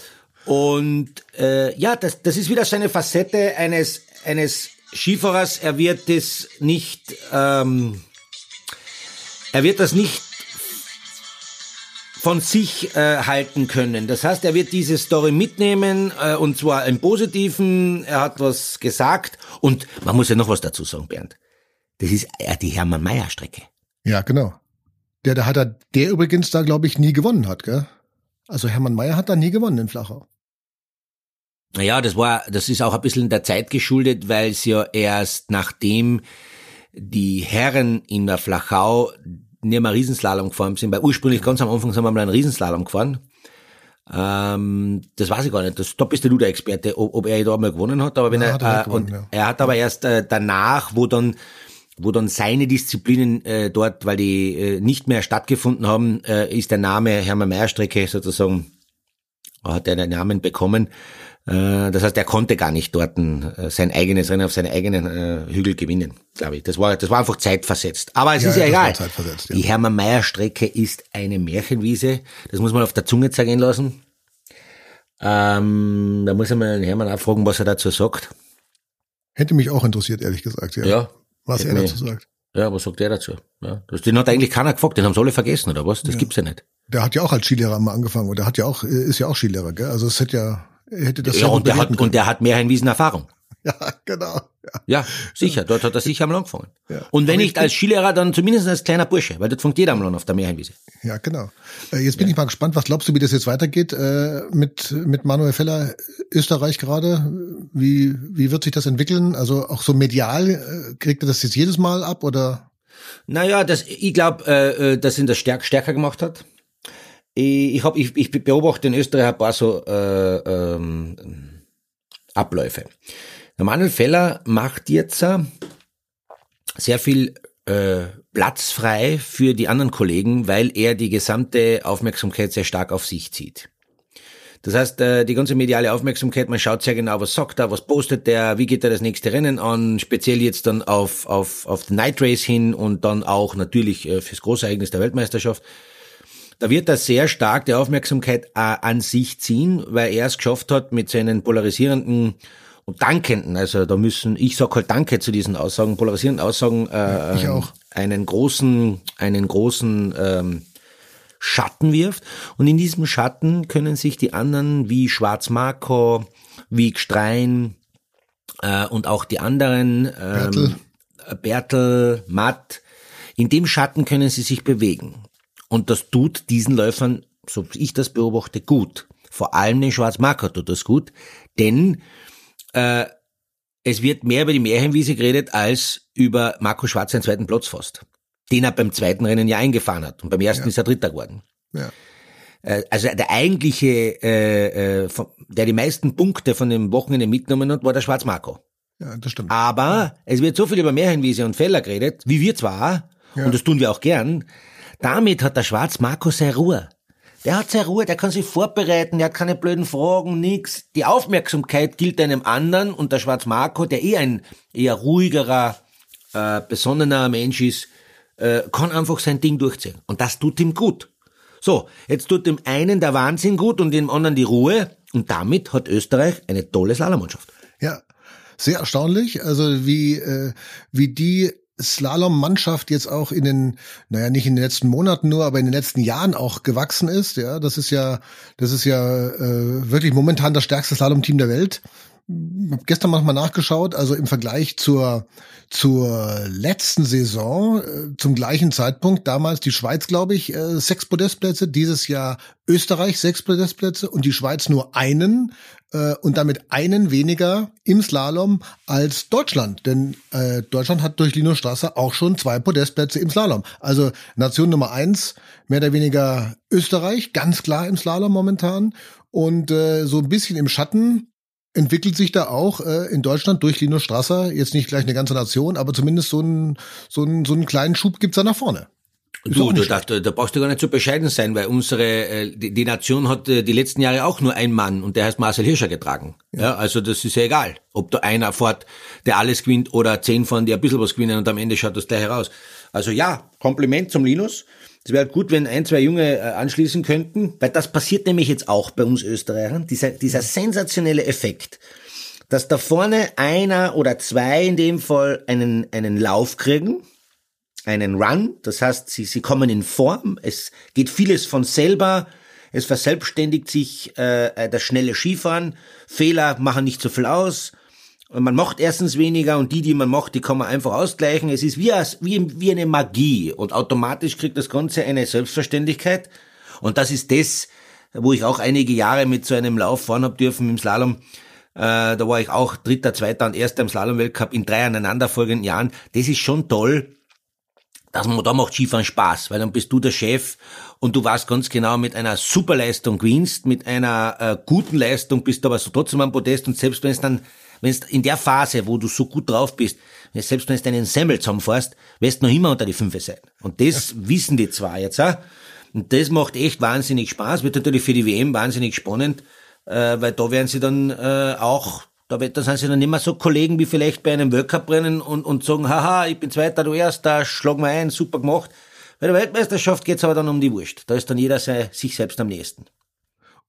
Und äh, ja, das, das ist wieder so eine Facette eines, eines Skifahrers. Er wird das nicht, ähm, er wird das nicht von sich äh, halten können. Das heißt, er wird diese Story mitnehmen äh, und zwar im Positiven. Er hat was gesagt und man muss ja noch was dazu sagen, Bernd. Das ist äh, die Hermann Mayer Strecke. Ja, genau. Der, der hat er, der übrigens da, glaube ich, nie gewonnen hat, gell? Also Hermann Mayer hat da nie gewonnen in Flachau. Naja, das war, das ist auch ein bisschen der Zeit geschuldet, weil es ja erst nachdem die Herren in der Flachau nicht mehr Riesenslalom gefahren sind, weil ursprünglich ganz am Anfang sind wir mal einen Riesenslalom gefahren. Ähm, das weiß ich gar nicht. Das, da bist du der Experte, ob, ob er da mal gewonnen hat. Aber wenn Ja, er, hat er äh, gewonnen, und ja. er hat aber erst äh, danach, wo dann wo dann seine Disziplinen äh, dort, weil die äh, nicht mehr stattgefunden haben, äh, ist der Name Hermann Mayer Strecke sozusagen hat er den Namen bekommen. Äh, Das heißt, er konnte gar nicht dort äh, sein eigenes Rennen auf seine eigenen äh, Hügel gewinnen, glaube ich. Das war, das war einfach zeitversetzt. Aber es Ja, ist ja egal. ja. Die Hermann Mayer Strecke ist eine Märchenwiese. Das muss man auf der Zunge zergehen lassen. Ähm, da muss ich mal den Hermann auch fragen, was er dazu sagt. Hätte mich auch interessiert, ehrlich gesagt, ja. Ja. Was er dazu sagt. Ja, was sagt er dazu? Ja, den hat eigentlich keiner gefragt, den haben sie alle vergessen, oder was? Das gibt's ja nicht. Der hat ja auch als Skilehrer mal angefangen und der hat ja auch, ist ja auch Skilehrer, gell? Also es hätte ja, er hätte das Ja, ja und der, hat, und der hat Märchenwiesen Erfahrung. Ja, genau. Ja. ja, sicher, dort hat er sicher einmal angefangen. Ja. Und wenn nicht als Skilehrer, dann zumindest als kleiner Bursche, weil fängt jeder einmal an auf der Meerheimwiese. Ja, genau. Äh, jetzt bin ja. ich mal gespannt, was glaubst du, wie das jetzt weitergeht äh, mit, mit Manuel Feller Österreich gerade? Wie, wie wird sich das entwickeln? Also auch so medial, äh, kriegt er das jetzt jedes Mal ab oder? Naja, das, ich glaube, äh, äh, dass ihn das stärk, stärker gemacht hat. Ich, hab, ich, ich beobachte in Österreich ein paar so äh, ähm, Abläufe. Der Manuel Feller macht jetzt äh, sehr viel äh, Platz frei für die anderen Kollegen, weil er die gesamte Aufmerksamkeit sehr stark auf sich zieht. Das heißt, äh, die ganze mediale Aufmerksamkeit, man schaut sehr genau, was sagt er, was postet der, wie geht er das nächste Rennen an, speziell jetzt dann auf, auf, auf den Night Race hin und dann auch natürlich äh, fürs Großereignis der Weltmeisterschaft. Da wird er sehr stark die Aufmerksamkeit an sich ziehen, weil er es geschafft hat, mit seinen polarisierenden und dankenden, also da müssen, ich sag halt Danke zu diesen Aussagen, polarisierenden Aussagen, äh, ich auch. einen großen, einen großen ähm, Schatten wirft. Und in diesem Schatten können sich die anderen wie Schwarz-Marco, wie Gstrein äh, und auch die anderen, ähm, Bertel. Bertel, Matt, in dem Schatten können sie sich bewegen. Und das tut diesen Läufern, so wie ich das beobachte, gut. Vor allem den Schwarz-Marco tut das gut, denn äh, es wird mehr über die Meerheimwiese geredet als über Marco Schwarz seinen zweiten Platz fast. Den er beim zweiten Rennen ja eingefahren hat. Und beim ersten ja. ist er Dritter geworden. Ja. Äh, also der eigentliche, äh, äh, der die meisten Punkte von dem Wochenende mitgenommen hat, war der Schwarz Marco. Ja, das stimmt. Aber es wird so viel über Meerheimwiese und Feller geredet, wie wir zwar, ja. und das tun wir auch gern. Damit hat der Schwarz Marco seine Ruhe. Der hat seine Ruhe, der kann sich vorbereiten, der hat keine blöden Fragen, nix. Die Aufmerksamkeit gilt einem anderen und der Schwarz Marco, der eh ein eher ruhigerer, äh, besonnener Mensch ist, äh, kann einfach sein Ding durchziehen. Und das tut ihm gut. So, jetzt tut dem einen der Wahnsinn gut und dem anderen die Ruhe. Und damit hat Österreich eine tolle Slalommannschaft. Ja, sehr erstaunlich. Also wie, äh, wie die Slalom-Mannschaft jetzt auch in den, naja, nicht in den letzten Monaten nur, aber in den letzten Jahren auch gewachsen ist. Ja, das ist ja, das ist ja äh, wirklich momentan das stärkste Slalom-Team der Welt. Gestern mal nachgeschaut, also im Vergleich zur zur letzten Saison äh, zum gleichen Zeitpunkt damals die Schweiz, glaube ich, äh, sechs Podestplätze, dieses Jahr Österreich sechs Podestplätze und die Schweiz nur einen äh, und damit einen weniger im Slalom als Deutschland. Denn Deutschland hat durch Lino Strasser auch schon zwei Podestplätze im Slalom. Also Nation Nummer eins, mehr oder weniger Österreich, ganz klar im Slalom momentan. Und äh, so ein bisschen im Schatten entwickelt sich da auch äh, in Deutschland durch Lino Strasser, jetzt nicht gleich eine ganze Nation, aber zumindest so einen, so einen, so einen kleinen Schub gibt's da nach vorne. Du, du da, da brauchst du gar nicht so bescheiden sein, weil unsere äh, die, die Nation hat äh, die letzten Jahre auch nur einen Mann und der heißt Marcel Hirscher getragen. Ja. ja. also das ist ja egal, ob da einer fährt, der alles gewinnt oder zehn fahren, die ein bisschen was gewinnen und am Ende schaut das gleich heraus. Also ja, Kompliment zum Linus. Es wäre gut, wenn ein, zwei Junge äh, anschließen könnten, weil das passiert nämlich jetzt auch bei uns Österreichern, dieser, dieser sensationelle Effekt, dass da vorne einer oder zwei in dem Fall einen, einen Lauf kriegen, einen Run. Das heißt, sie, sie kommen in Form. Es geht vieles von selber. Es verselbstständigt sich äh, das schnelle Skifahren. Fehler machen nicht so viel aus. Man macht erstens weniger und die, die man macht, die kann man einfach ausgleichen. Es ist wie, wie, wie eine Magie und automatisch kriegt das Ganze eine Selbstverständlichkeit. Und das ist das, wo ich auch einige Jahre mit so einem Lauf fahren hab dürfen im Slalom. Äh, da war ich auch Dritter, Zweiter und Erster im Slalom-Weltcup in drei aneinanderfolgenden Jahren. Das ist schon toll dass man, da macht Skifahren Spaß, weil dann bist du der Chef und du weißt ganz genau, mit einer Superleistung gewinnst, mit einer äh, guten Leistung bist du aber so trotzdem am Podest und selbst wenn es dann, wenn es in der Phase, wo du so gut drauf bist, selbst wenn es deinen Semmel zusammenfährst, wirst du noch immer unter die Fünfe sein. Und das ja. wissen die zwar jetzt auch. Und das macht echt wahnsinnig Spaß, wird natürlich für die WM wahnsinnig spannend, äh, weil da werden sie dann äh, auch da, da sind sie dann immer so Kollegen wie vielleicht bei einem Weltcup-Rennen und, und sagen, haha, ich bin Zweiter, du Erster, schlag mal ein, super gemacht. Bei der Weltmeisterschaft geht's aber dann um die Wurst. Da ist dann jeder sei, sich selbst am nächsten.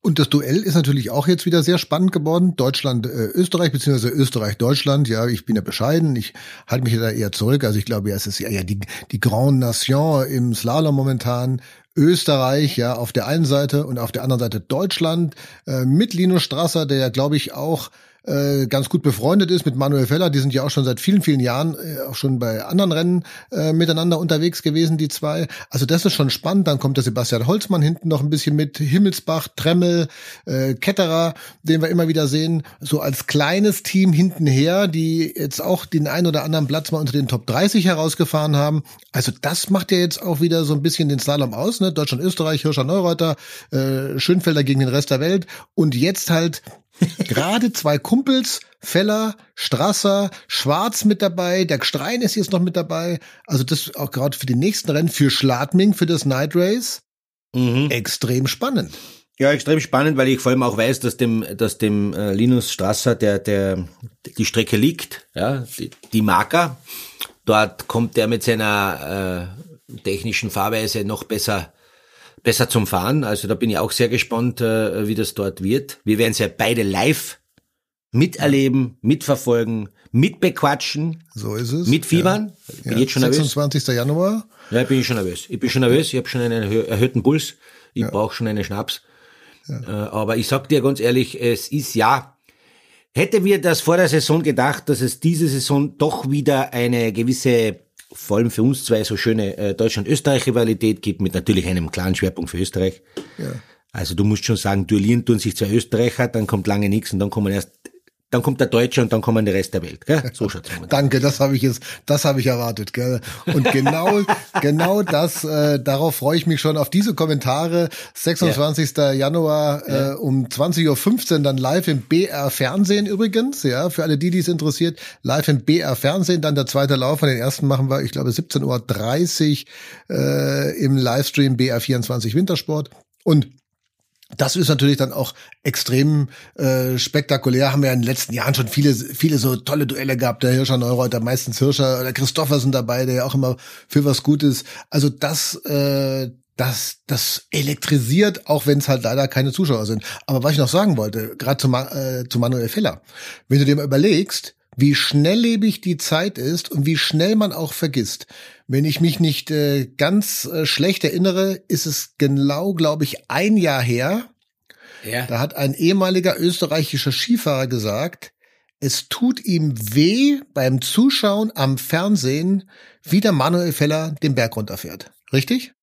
Und das Duell ist natürlich auch jetzt wieder sehr spannend geworden. Deutschland, äh, Österreich, beziehungsweise Österreich, Deutschland. Ja, ich bin ja bescheiden. Ich halte mich da eher zurück. Also ich glaube, ja, es ist ja die, die Grande Nation im Slalom momentan. Österreich, ja, auf der einen Seite und auf der anderen Seite Deutschland, äh, mit Linus Strasser, der ja, glaube ich, auch äh, ganz gut befreundet ist mit Manuel Feller. Die sind ja auch schon seit vielen, vielen Jahren äh, auch schon bei anderen Rennen äh, miteinander unterwegs gewesen, die zwei. Also das ist schon spannend. Dann kommt der Sebastian Holzmann hinten noch ein bisschen mit, Himmelsbach, Tremmel, äh, Ketterer, den wir immer wieder sehen, so als kleines Team hintenher, die jetzt auch den ein oder anderen Platz mal unter den Top 30 herausgefahren haben. Also das macht ja jetzt auch wieder so ein bisschen den Slalom aus, ne? Deutschland, Österreich, Hirscher, Neureuter, äh, Schönfelder gegen den Rest der Welt und jetzt halt gerade zwei Kumpels, Feller, Strasser, Schwarz mit dabei, der Strein ist jetzt noch mit dabei. Also das auch gerade für die nächsten Rennen, für Schladming, für das Night Race. Mhm. Extrem spannend. Ja, extrem spannend, weil ich vor allem auch weiß, dass dem, dass dem äh, Linus Strasser der, der, die Strecke liegt, ja, die, die Marker. Dort kommt er mit seiner äh, technischen Fahrweise noch besser besser zum Fahren. Also da bin ich auch sehr gespannt, äh, wie das dort wird. Wir werden es ja beide live miterleben, mitverfolgen, mitbequatschen. So ist es. Mitfiebern. Ja. Bin ja. jetzt schon 26. Nervös. Januar. Ja, bin ich schon nervös. Ich bin schon nervös. Ich habe schon einen erhöhten Puls. Ich ja. brauche schon einen Schnaps. Ja. Äh, aber ich sag dir ganz ehrlich, es ist ja, hätte mir das vor der Saison gedacht, dass es diese Saison doch wieder eine gewisse vor allem für uns zwei so schöne äh, Deutschland-Österreich-Rivalität gibt, mit natürlich einem klaren Schwerpunkt für Österreich. Ja. Also du musst schon sagen, duellieren tun sich zwei Österreicher, dann kommt lange nichts und dann kommen erst dann kommt der Deutsche und dann kommen der Rest der Welt. Gell? So schaut's aus. Danke, das habe ich jetzt, das habe ich erwartet. Gell? Und genau, genau das, äh, darauf freue ich mich schon auf diese Kommentare. 26. Ja. Januar äh, ja. um 20.15 Uhr dann live im BR Fernsehen übrigens. Ja, für alle die, die es interessiert, live im BR Fernsehen. Dann der zweite Lauf. Von den ersten machen wir, ich glaube, 17.30 Uhr äh, im Livestream BR 24 Wintersport. Und das ist natürlich dann auch extrem äh, spektakulär. Haben wir in den letzten Jahren schon viele, viele so tolle Duelle gehabt. Der Hirscher Neureuter, meistens Hirscher oder Christoffersen dabei, der ja auch immer für was Gutes. Also das, äh, das, das elektrisiert, auch wenn es halt leider keine Zuschauer sind. Aber was ich noch sagen wollte, gerade zu, äh, zu Manuel Feller, wenn du dir mal überlegst, wie schnelllebig die Zeit ist und wie schnell man auch vergisst. Wenn ich mich nicht äh, ganz äh, schlecht erinnere, ist es genau, glaube ich, ein Jahr her. Ja. Da hat ein ehemaliger österreichischer Skifahrer gesagt, es tut ihm weh beim Zuschauen am Fernsehen, wie der Manuel Feller den Berg runterfährt. Richtig?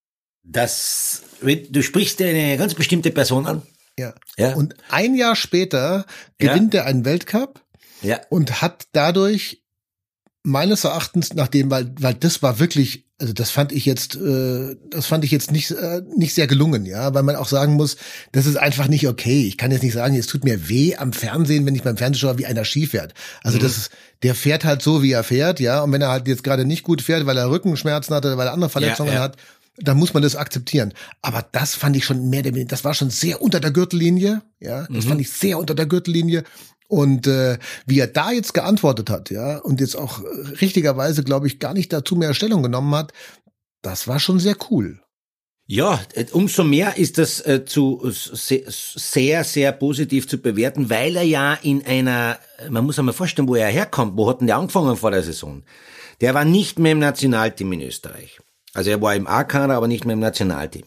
Das, du sprichst eine ganz bestimmte Person an. Ja. ja. Und ein Jahr später gewinnt ja. er einen Weltcup ja. Und hat dadurch meines Erachtens, nachdem, weil, weil das war wirklich, also das fand ich jetzt, äh, das fand ich jetzt nicht, äh, nicht sehr gelungen, ja, weil man auch sagen muss, das ist einfach nicht okay. Ich kann jetzt nicht sagen, es tut mir weh am Fernsehen, wenn ich beim Fernsehen schaue, wie einer Ski fährt. Also mhm. das ist, der fährt halt so, wie er fährt, ja, und wenn er halt jetzt gerade nicht gut fährt, weil er Rückenschmerzen hat oder weil er andere Verletzungen ja, ja. hat, dann muss man das akzeptieren. Aber das fand ich schon mehr, das war schon sehr unter der Gürtellinie, ja, das mhm. fand ich sehr unter der Gürtellinie und äh, wie er da jetzt geantwortet hat, ja, und jetzt auch richtigerweise, glaube ich, gar nicht dazu mehr Stellung genommen hat, das war schon sehr cool. Ja, umso mehr ist das äh, zu sehr, sehr positiv zu bewerten, weil er ja in einer, man muss einmal vorstellen, wo er herkommt, wo hat denn der angefangen vor der Saison? Der war nicht mehr im Nationalteam in Österreich. Also er war im A-Kader, aber nicht mehr im Nationalteam.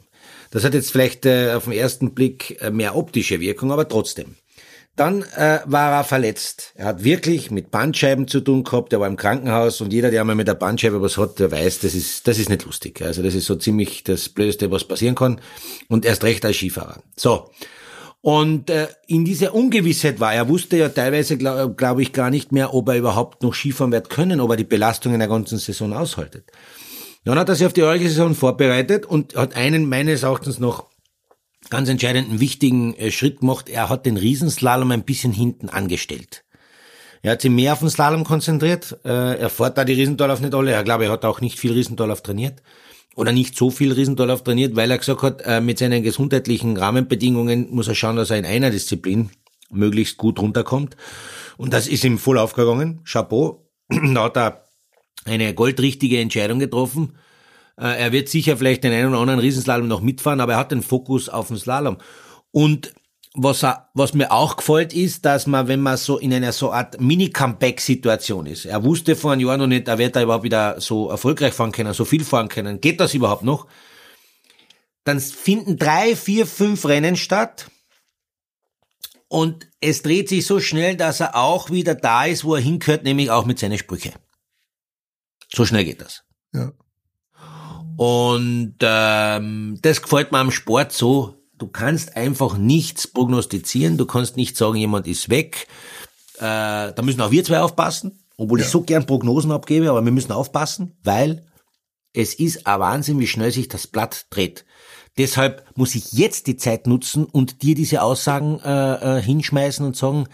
Das hat jetzt vielleicht äh, auf den ersten Blick äh, mehr optische Wirkung, aber trotzdem. Dann äh, war er verletzt. Er hat wirklich mit Bandscheiben zu tun gehabt. Er war im Krankenhaus und jeder, der einmal mit der Bandscheibe was hat, der weiß, das ist, das ist nicht lustig. Also das ist so ziemlich das Blödeste, was passieren kann. Und erst recht als Skifahrer. So. Und äh, in dieser Ungewissheit war er, wusste ja teilweise, glaube glaub ich, gar nicht mehr, ob er überhaupt noch Skifahren wird können, ob er die Belastung in der ganzen Saison aushaltet. Dann hat er sich auf die Saison vorbereitet und hat einen meines Erachtens noch ganz entscheidenden, wichtigen äh, Schritt gemacht. Er hat den Riesenslalom ein bisschen hinten angestellt. Er hat sich mehr auf den Slalom konzentriert. Äh, er fährt da die Riesendorlauf nicht alle. Er glaube, er hat auch nicht viel Riesendorlauf trainiert. Oder nicht so viel Riesendorlauf trainiert, weil er gesagt hat, äh, mit seinen gesundheitlichen Rahmenbedingungen muss er schauen, dass er in einer Disziplin möglichst gut runterkommt. Und das ist ihm voll aufgegangen. Chapeau. da hat er eine goldrichtige Entscheidung getroffen. Äh, er wird sicher vielleicht den einen oder anderen Riesenslalom noch mitfahren, aber er hat den Fokus auf den Slalom. Und was, was mir auch gefällt, ist, dass man, wenn man so in einer so Art Mini-Comeback-Situation ist, er wusste vor einem Jahr noch nicht, er wird da überhaupt wieder so erfolgreich fahren können, so viel fahren können, geht das überhaupt noch? Dann finden drei, vier, fünf Rennen statt Und es dreht sich so schnell, dass er auch wieder da ist, wo er hingehört, nämlich auch mit seinen Sprüche. So schnell geht das. Ja. Und ähm, das gefällt mir am Sport so. Du kannst einfach nichts prognostizieren. Du kannst nicht sagen, jemand ist weg. Äh, da müssen auch wir zwei aufpassen. Obwohl Ja. ich so gern Prognosen abgebe, aber wir müssen aufpassen, weil es ist ein Wahnsinn, wie schnell sich das Blatt dreht. Deshalb muss ich jetzt die Zeit nutzen und dir diese Aussagen äh, äh, hinschmeißen und sagen,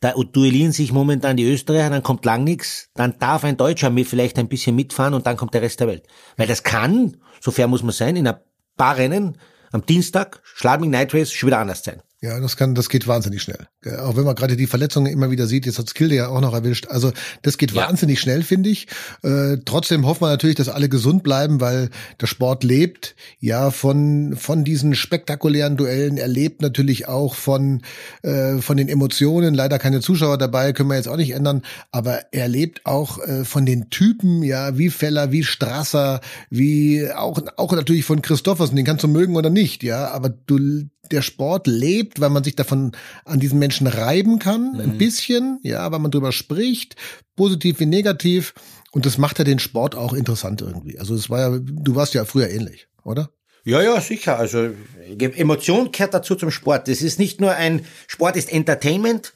da duellieren sich momentan die Österreicher, dann kommt lang nichts, dann darf ein Deutscher mit vielleicht ein bisschen mitfahren und dann kommt der Rest der Welt. Weil das kann, so fair muss man sein, in ein paar Rennen am Dienstag, Schladming Night Race, schon wieder anders sein. Ja, das kann, das geht wahnsinnig schnell. Auch wenn man gerade die Verletzungen immer wieder sieht, jetzt hat Skilde ja auch noch erwischt. Also das geht Ja. wahnsinnig schnell, finde ich. Äh, trotzdem hofft man natürlich, dass alle gesund bleiben, weil der Sport lebt ja von von diesen spektakulären Duellen. Er lebt natürlich auch von äh, von den Emotionen. Leider keine Zuschauer dabei, können wir jetzt auch nicht ändern. Aber er lebt auch äh, von den Typen, ja, wie Feller, wie Strasser, wie auch auch natürlich von Christoffersen. Den kannst du mögen oder nicht, ja. Aber du der Sport lebt, weil man sich davon an diesen Menschen reiben kann, ein bisschen, ja, weil man drüber spricht, positiv wie negativ. Und das macht ja den Sport auch interessant irgendwie. Also es war ja, du warst ja früher ähnlich, oder? Ja, ja, sicher. Also Emotion gehört dazu zum Sport. Das ist nicht nur ein Sport ist Entertainment.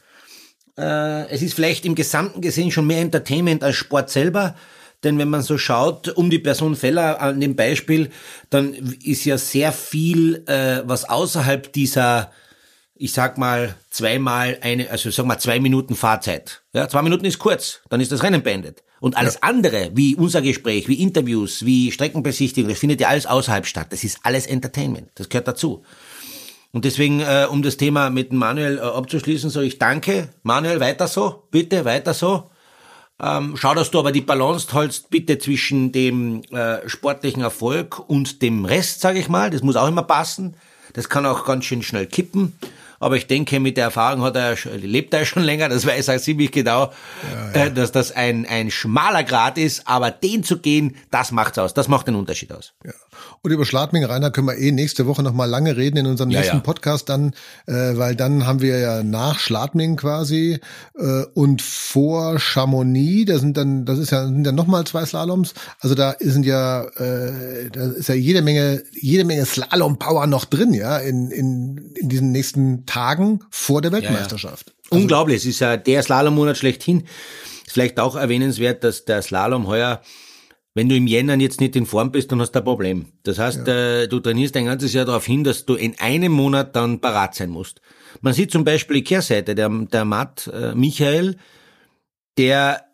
Äh, es ist vielleicht im Gesamten gesehen schon mehr Entertainment als Sport selber. Denn wenn man so schaut, um die Person Feller an dem Beispiel, dann ist ja sehr viel, äh, was außerhalb dieser, ich sag mal, zweimal eine, also sag mal zwei Minuten Fahrzeit. Ja, zwei Minuten ist kurz, dann ist das Rennen beendet. Und alles andere, wie unser Gespräch, wie Interviews, wie Streckenbesichtigung, das findet ja alles außerhalb statt. Das ist alles Entertainment. Das gehört dazu. Und deswegen, äh, um das Thema mit Manuel äh, abzuschließen, so ich danke. Manuel, weiter so, bitte, weiter so. Ähm, schau, dass du aber die Balance hältst, bitte zwischen dem äh, sportlichen Erfolg und dem Rest, sage ich mal. Das muss auch immer passen. Das kann auch ganz schön schnell kippen. Aber ich denke, mit der Erfahrung hat er, schon- lebt er schon länger, das weiß er ziemlich genau, Äh, dass das ein, ein schmaler Grad ist, aber den zu gehen, das macht's aus. Das macht den Unterschied aus. Ja. Und über Schladming, Rainer, können wir eh nächste Woche noch mal lange reden in unserem Ja, nächsten ja. Podcast dann, äh, weil dann haben wir ja nach Schladming quasi äh, und vor Chamonix, da sind dann, das ist ja, sind ja noch mal zwei Slaloms. Also da sind ja, äh, da ist ja jede Menge, jede Menge Slalom-Power noch drin, ja, in, in, in diesen nächsten Tagen vor der Weltmeisterschaft. Unglaublich, es ist ja der Slalommonat schlechthin. Ist vielleicht auch erwähnenswert, dass der Slalom heuer, wenn du im Jänner jetzt nicht in Form bist, dann hast du ein Problem. Das heißt, äh, du trainierst ein ganzes Jahr darauf hin, dass du in einem Monat dann parat sein musst. Man sieht zum Beispiel die Kehrseite, der, der Matt äh, Michael, der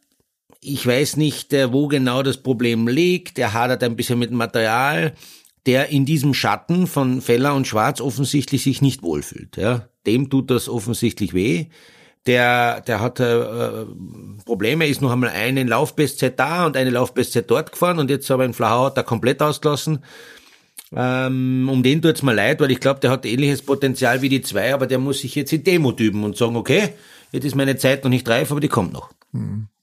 ich weiß nicht, äh, wo genau das Problem liegt. Der hadert ein bisschen mit dem Material, der in diesem Schatten von Feller und Schwarz offensichtlich sich nicht wohlfühlt. Ja, dem tut das offensichtlich weh. Der, der hat äh, Probleme, ist noch einmal eine Laufbestzeit da und eine Laufbestzeit dort gefahren und jetzt aber in Flachau hat er komplett ausgelassen. Ähm, um den tut's mir leid, weil ich glaube, der hat ähnliches Potenzial wie die zwei, aber der muss sich jetzt in Demut üben und sagen, okay, jetzt ist meine Zeit noch nicht reif, aber die kommt noch.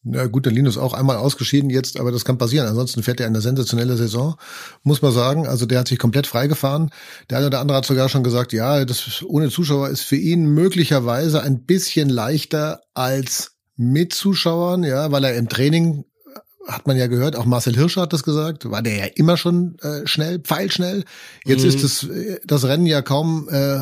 Ja gut, der Linus auch einmal ausgeschieden jetzt, aber das kann passieren. Ansonsten fährt er eine sensationelle Saison, muss man sagen. Also der hat sich komplett freigefahren. Der eine oder andere hat sogar schon gesagt, ja, das ohne Zuschauer ist für ihn möglicherweise ein bisschen leichter als mit Zuschauern, ja, weil er im Training hat man ja gehört, auch Marcel Hirscher hat das gesagt, war der ja immer schon äh, schnell, pfeilschnell. Jetzt ist das, äh, das Rennen ja kaum äh,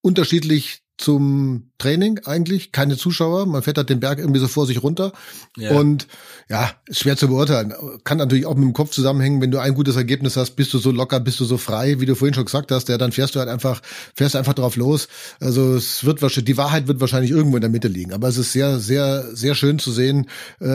unterschiedlich zum Training eigentlich, keine Zuschauer, man fährt halt den Berg irgendwie so vor sich runter Ja. und ja, ist schwer zu beurteilen. Kann natürlich auch mit dem Kopf zusammenhängen, wenn du ein gutes Ergebnis hast, bist du so locker, bist du so frei, wie du vorhin schon gesagt hast, ja, dann fährst du halt einfach, fährst einfach drauf los. Also es wird wahrscheinlich, die Wahrheit wird wahrscheinlich irgendwo in der Mitte liegen. Aber es ist sehr, sehr, sehr schön zu sehen, äh,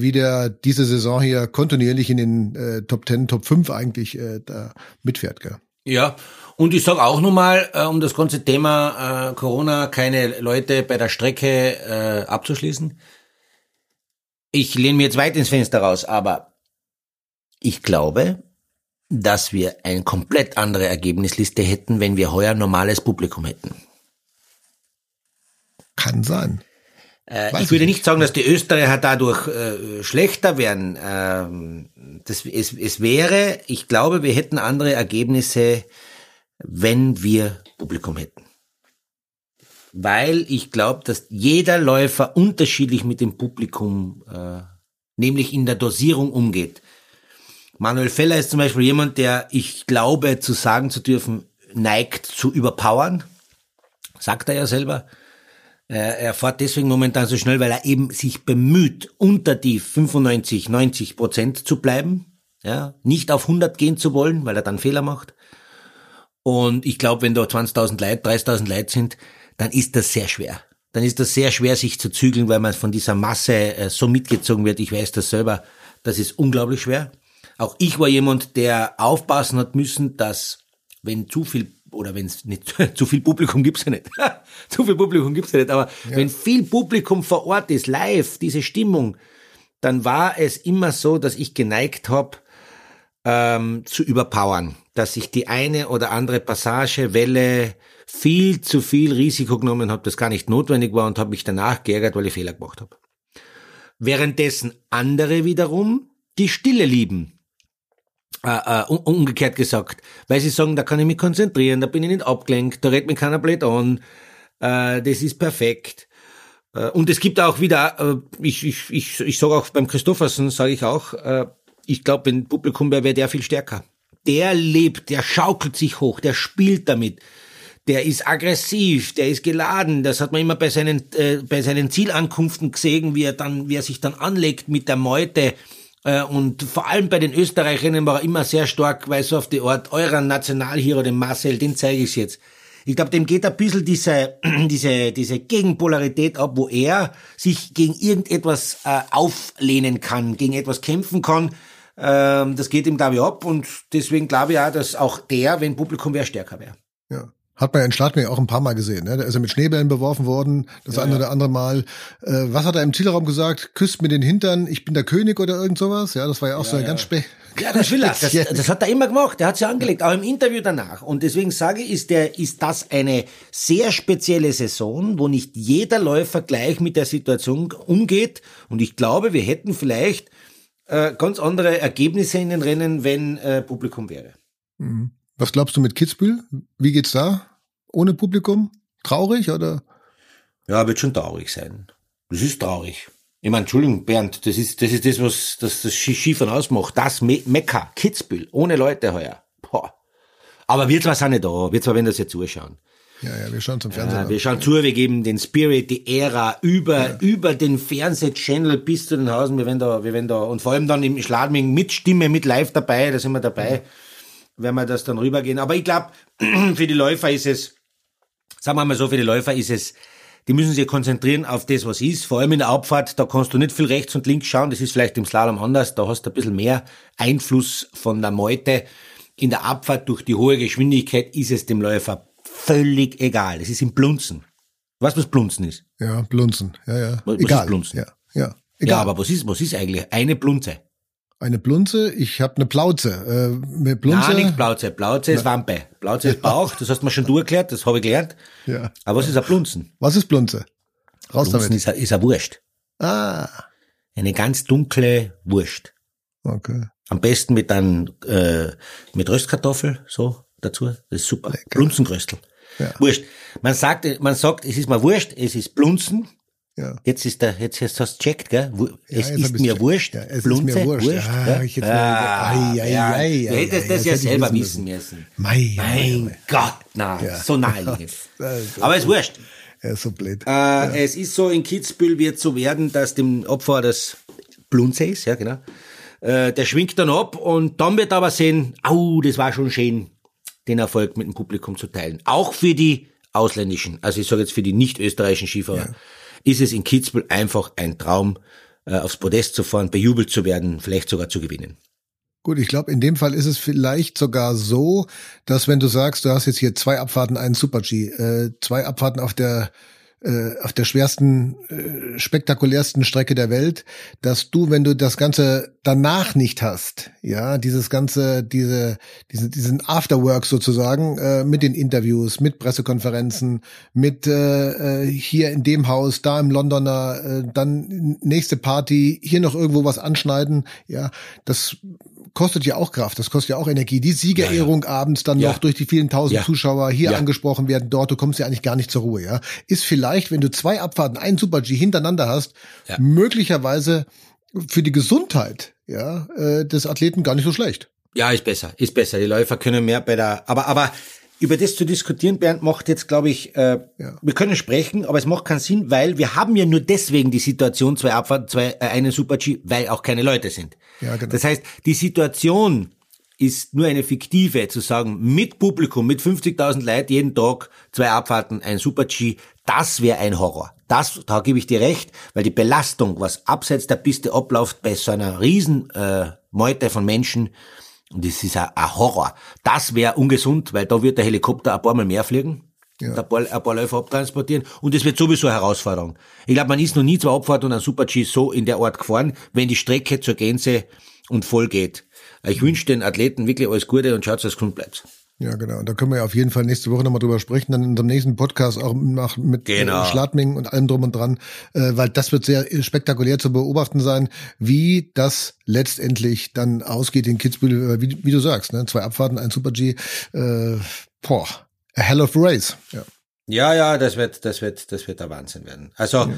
wie der diese Saison hier kontinuierlich in den äh, Top 10, Top 5 eigentlich äh, da mitfährt, gell? Ja, und ich sage auch nochmal, äh, um das ganze Thema äh, Corona, keine Leute bei der Strecke äh, abzuschließen. Ich lehne mir jetzt weit ins Fenster raus, aber ich glaube, dass wir eine komplett andere Ergebnisliste hätten, wenn wir heuer normales Publikum hätten. Kann sein. Äh, ich würde ich nicht sagen, dass die Österreicher dadurch äh, schlechter wären. Ähm, das, es, es wäre, ich glaube, wir hätten andere Ergebnisse, wenn wir Publikum hätten. weil ich glaube, dass jeder Läufer unterschiedlich mit dem Publikum, äh, nämlich in der Dosierung umgeht. Manuel Feller ist zum Beispiel jemand, der, ich glaube, zu sagen zu dürfen, neigt zu überpowern. Sagt er ja selber. Er fährt deswegen momentan so schnell, weil er eben sich bemüht, unter die 95, 90 Prozent zu bleiben. Ja, nicht auf 100 gehen zu wollen, weil er dann Fehler macht. Und ich glaube, wenn da 20.000 Leute, 30.000 Leute sind, dann ist das sehr schwer. Dann ist das sehr schwer, sich zu zügeln, weil man von dieser Masse äh, so mitgezogen wird. Ich weiß das selber. Das ist unglaublich schwer. Auch ich war jemand, der aufpassen hat müssen, dass wenn zu viel oder wenn es nicht zu viel Publikum gibt's ja nicht. zu viel Publikum gibt's ja nicht, aber ja. wenn viel Publikum vor Ort ist, live, diese Stimmung, dann war es immer so, dass ich geneigt habe, ähm, zu überpowern, dass ich die eine oder andere Passage, Welle viel zu viel Risiko genommen habe, das gar nicht notwendig war und habe mich danach geärgert, weil ich Fehler gemacht habe. Währenddessen andere wiederum die Stille lieben äh, äh, umgekehrt gesagt, weil sie sagen, da kann ich mich konzentrieren, da bin ich nicht abgelenkt, da redet mich keiner blöd an, äh, das ist perfekt. Äh, und es gibt auch wieder, äh, ich, ich, ich, ich sage auch beim Christoffersen, sage ich auch, äh, ich glaube, wenn Publikum wäre, wäre der viel stärker. Der lebt, der schaukelt sich hoch, der spielt damit, der ist aggressiv, der ist geladen. Das hat man immer bei seinen, äh, bei seinen Zielankunften gesehen, wie er dann, wie er sich dann anlegt mit der Meute äh, und vor allem bei den Österreicherinnen war er immer sehr stark, weil so auf die Art, eurer Nationalhero, den Marcel, den zeige ich jetzt. Ich glaube, dem geht ein bisschen diese, diese, diese Gegenpolarität ab, wo er sich gegen irgendetwas äh, auflehnen kann, gegen etwas kämpfen kann. Ähm, das geht ihm, glaube ich, ab und deswegen glaube ich auch, dass auch der, wenn Publikum wäre, stärker wäre. Ja. Hat man ja in Schladming auch ein paar Mal gesehen. Ne? Da ist er mit Schneebällen beworfen worden, das ja, eine oder andere Mal. Äh, was hat er im Zielraum gesagt? Küsst mir den Hintern, ich bin der König oder irgend sowas. Ja, das war ja auch ja, so ein ja. ganz spät. Ja, das will er. Das, das hat er immer gemacht. Der hat es ja angelegt, auch im Interview danach. Und deswegen sage ich, ist, der, ist das eine sehr spezielle Saison, wo nicht jeder Läufer gleich mit der Situation umgeht. Und ich glaube, wir hätten vielleicht äh, ganz andere Ergebnisse in den Rennen, wenn äh, Publikum wäre. Mhm. Was glaubst du mit Kitzbühel? Wie geht's da? Ohne Publikum? Traurig oder? Ja, wird schon traurig sein. Das ist traurig. Ich meine, Entschuldigung, Bernd, das ist, das ist das, was das, das Skifahren ausmacht. Das Me Mekka, Kitzbühel, ohne Leute heuer. Boah. Aber wir zwar sind nicht da, wir zwar wenn das jetzt zuschauen. Ja, ja, wir schauen zum Fernsehen. Ja, wir schauen zu, wir geben den Spirit, die Ära über, ja. über den Fernsehchannel bis zu den Hausen. Wir werden da, wir werden da, und vor allem dann im Schladming mit Stimme, mit live dabei, da sind wir dabei. Ja wenn wir das dann rübergehen. Aber ich glaube, für die Läufer ist es, sagen wir mal so, für die Läufer ist es, die müssen sich konzentrieren auf das, was ist. Vor allem in der Abfahrt, da kannst du nicht viel rechts und links schauen. Das ist vielleicht im Slalom anders. Da hast du ein bisschen mehr Einfluss von der Meute. In der Abfahrt durch die hohe Geschwindigkeit ist es dem Läufer völlig egal. Es ist im Blunzen. Weißt du, was Blunzen ist? Ja, Blunzen. Ja, ja. Was, egal. ist Blunzen? Ja, ja. Egal. Ja, aber was ist, was ist eigentlich eine Blunze? Eine Blunze, ich habe eine Plauze. Äh, mit Blunze. Nein, nicht Plauze. Plauze ist Wampe. Plauze ist Bauch, das hast du mir schon du erklärt, das habe ich gelernt. Ja. Aber was ist ein Blunzen? Was ist Blunze? Raus Blunzen damit. ist, ist ein Wurst. Ah. Eine ganz dunkle Wurst. Okay. Am besten mit einem, äh, mit Röstkartoffel, so, dazu. Das ist super. Lecker. Blunzengröstel. Ja. Wurscht. Man sagt, man sagt, es ist mal wurscht, es ist Blunzen, ja. Jetzt ist der, jetzt hast du es checkt, gell? Es ja, ist mir wurscht. Ja, es Blunze, ist mir wurscht. wurscht ah, ich jetzt ah, ai, ai, ja. ai, du hättest das ja selber wissen müssen. Mei, mein mei, Gott, na, so naheliegend. Aber es ist wurscht. Ist so blöd. Äh, ja. Es ist so, in Kitzbühel wird so werden, dass dem Opfer das Blunze ist, ja, genau. Äh, der schwingt dann ab und dann wird aber sehen, au, das war schon schön, den Erfolg mit dem Publikum zu teilen. Auch für die ausländischen, also ich sage jetzt für die nicht österreichischen Skifahrer. Ja ist es in Kitzbühel einfach ein Traum, äh, aufs Podest zu fahren, bejubelt zu werden, vielleicht sogar zu gewinnen. Gut, ich glaube, in dem Fall ist es vielleicht sogar so, dass wenn du sagst, du hast jetzt hier zwei Abfahrten, einen Super-G, äh, zwei Abfahrten auf der auf der schwersten, äh, spektakulärsten Strecke der Welt, dass du, wenn du das Ganze danach nicht hast, ja, dieses ganze, diese, diese diesen Afterwork sozusagen, äh, mit den Interviews, mit Pressekonferenzen, mit äh, äh, hier in dem Haus, da im Londoner, äh, dann nächste Party, hier noch irgendwo was anschneiden, ja, das kostet ja auch Kraft, das kostet ja auch Energie. Die Siegerehrung ja, ja. abends dann ja. noch durch die vielen tausend Zuschauer hier angesprochen werden, dort, du kommst ja eigentlich gar nicht zur Ruhe, ja. Ist vielleicht, wenn du zwei Abfahrten, einen Super-G hintereinander hast, möglicherweise für die Gesundheit ja, äh, des Athleten gar nicht so schlecht. Ja, ist besser, ist besser. Die Läufer können mehr bei der, aber, aber über das zu diskutieren, Bernd, macht jetzt, glaube ich, äh, ja. wir können sprechen, aber es macht keinen Sinn, weil wir haben ja nur deswegen die Situation, zwei Abfahrten, zwei, äh, einen Super-G, weil auch keine Leute sind. Ja, genau. Das heißt, die Situation ist nur eine fiktive, zu sagen, mit Publikum, mit 50.000 Leuten jeden Tag, zwei Abfahrten, ein Super-G, das wäre ein Horror. Das, da gebe ich dir recht, weil die Belastung, was abseits der Piste abläuft, bei so einer riesen äh, Meute von Menschen, und das ist ein, Horror. Das wäre ungesund, weil da wird der Helikopter ein paar Mal mehr fliegen. Ja. Ein, paar, ein paar Läufer abtransportieren. Und es wird sowieso eine Herausforderung. Ich glaube, man ist noch nie zwei Abfahrt und ein Super-G so in der Art gefahren, wenn die Strecke zur Gänze und voll geht. Ich wünsche den Athleten wirklich alles Gute und schaut, dass es gesund bleibt. Ja, genau. Und da können wir ja auf jeden Fall nächste Woche nochmal drüber sprechen, dann in unserem nächsten Podcast auch nach, mit äh, genau. Schladming und allem drum und dran, äh, weil das wird sehr spektakulär zu beobachten sein, wie das letztendlich dann ausgeht in Kitzbühel, äh, wie, wie du sagst, ne? zwei Abfahrten, ein Super-G, äh, boah, a hell of a race. Ja. Ja, ja, das wird, das wird, das wird der Wahnsinn werden. Also, ja.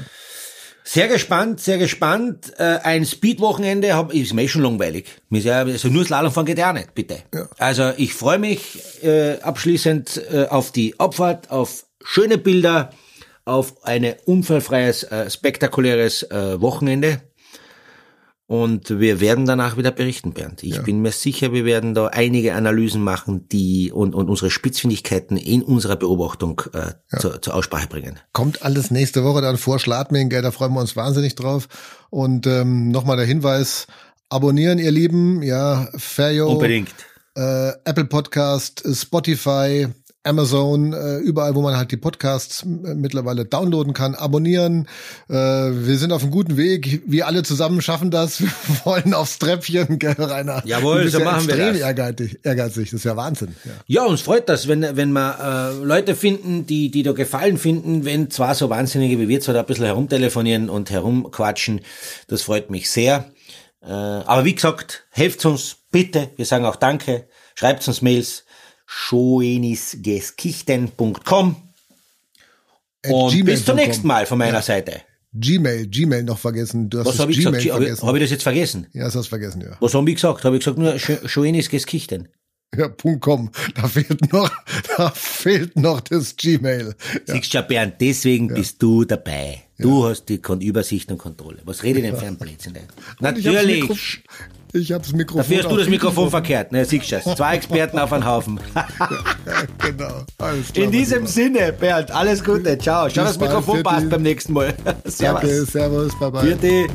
Sehr gespannt, sehr gespannt. Äh, ein Speed-Wochenende hab, ist mir eh schon langweilig. Also nur Slalomfahren geht ja nicht, bitte. Ja. Also ich freue mich äh, abschließend äh, auf die Abfahrt, auf schöne Bilder, auf ein unfallfreies, äh, spektakuläres äh, Wochenende. Und wir werden danach wieder berichten, Bernd. Ich ja. bin mir sicher, wir werden da einige Analysen machen, die und, und unsere Spitzfindigkeiten in unserer Beobachtung äh, ja. zur, zur Aussprache bringen. Kommt alles nächste Woche dann vor Schladming, gell, da freuen wir uns wahnsinnig drauf. Und ähm, nochmal der Hinweis, abonnieren, ihr Lieben, ja, Fairyo. Unbedingt. Äh, Apple Podcast, Spotify, Amazon, äh, überall, wo man halt die Podcasts äh, mittlerweile downloaden kann, abonnieren. Äh, wir sind auf einem guten Weg. Wir alle zusammen schaffen das. Wir wollen aufs Treppchen, gell, Rainer? Jawohl, so ja machen wir das. Ehrgeizig, ehrgeizig, das ist ja Wahnsinn. Ja, ja uns freut das, wenn, wenn wir äh, Leute finden, die, die da Gefallen finden, wenn zwar so Wahnsinnige wie wir zwar da ein bisschen herumtelefonieren und herumquatschen. Das freut mich sehr. Äh, aber wie gesagt, helft uns bitte. Wir sagen auch Danke. Schreibt uns Mails schoenisgeskichten.com und bis zum nächsten Mal von meiner ja. Seite. Gmail, Gmail noch vergessen. Du hast Was habe ich Gmail gesagt? Habe hab ich das jetzt vergessen? Ja, das hast du vergessen, ja. Was habe ich gesagt? Habe ich gesagt nur schoenisgeskichten? Ja, Punkt .com. Da fehlt noch, da fehlt noch das Gmail. Ja. Siehst du, Bernd, deswegen ja. bist du dabei. Du ja. hast die Übersicht und Kontrolle. Was rede ich denn für ein Blödsinn? Natürlich. Ich hab's Mikrofon. Dafür hast du das Mikrofon verkehrt, ne? Siehst du Zwei Experten auf einen Haufen. genau. Alles klar, In diesem Sinne, Bernd, alles Gute. Ciao. Schau, das Mikrofon passt beim nächsten Mal. servus. Danke, servus, bye bye. Vierte.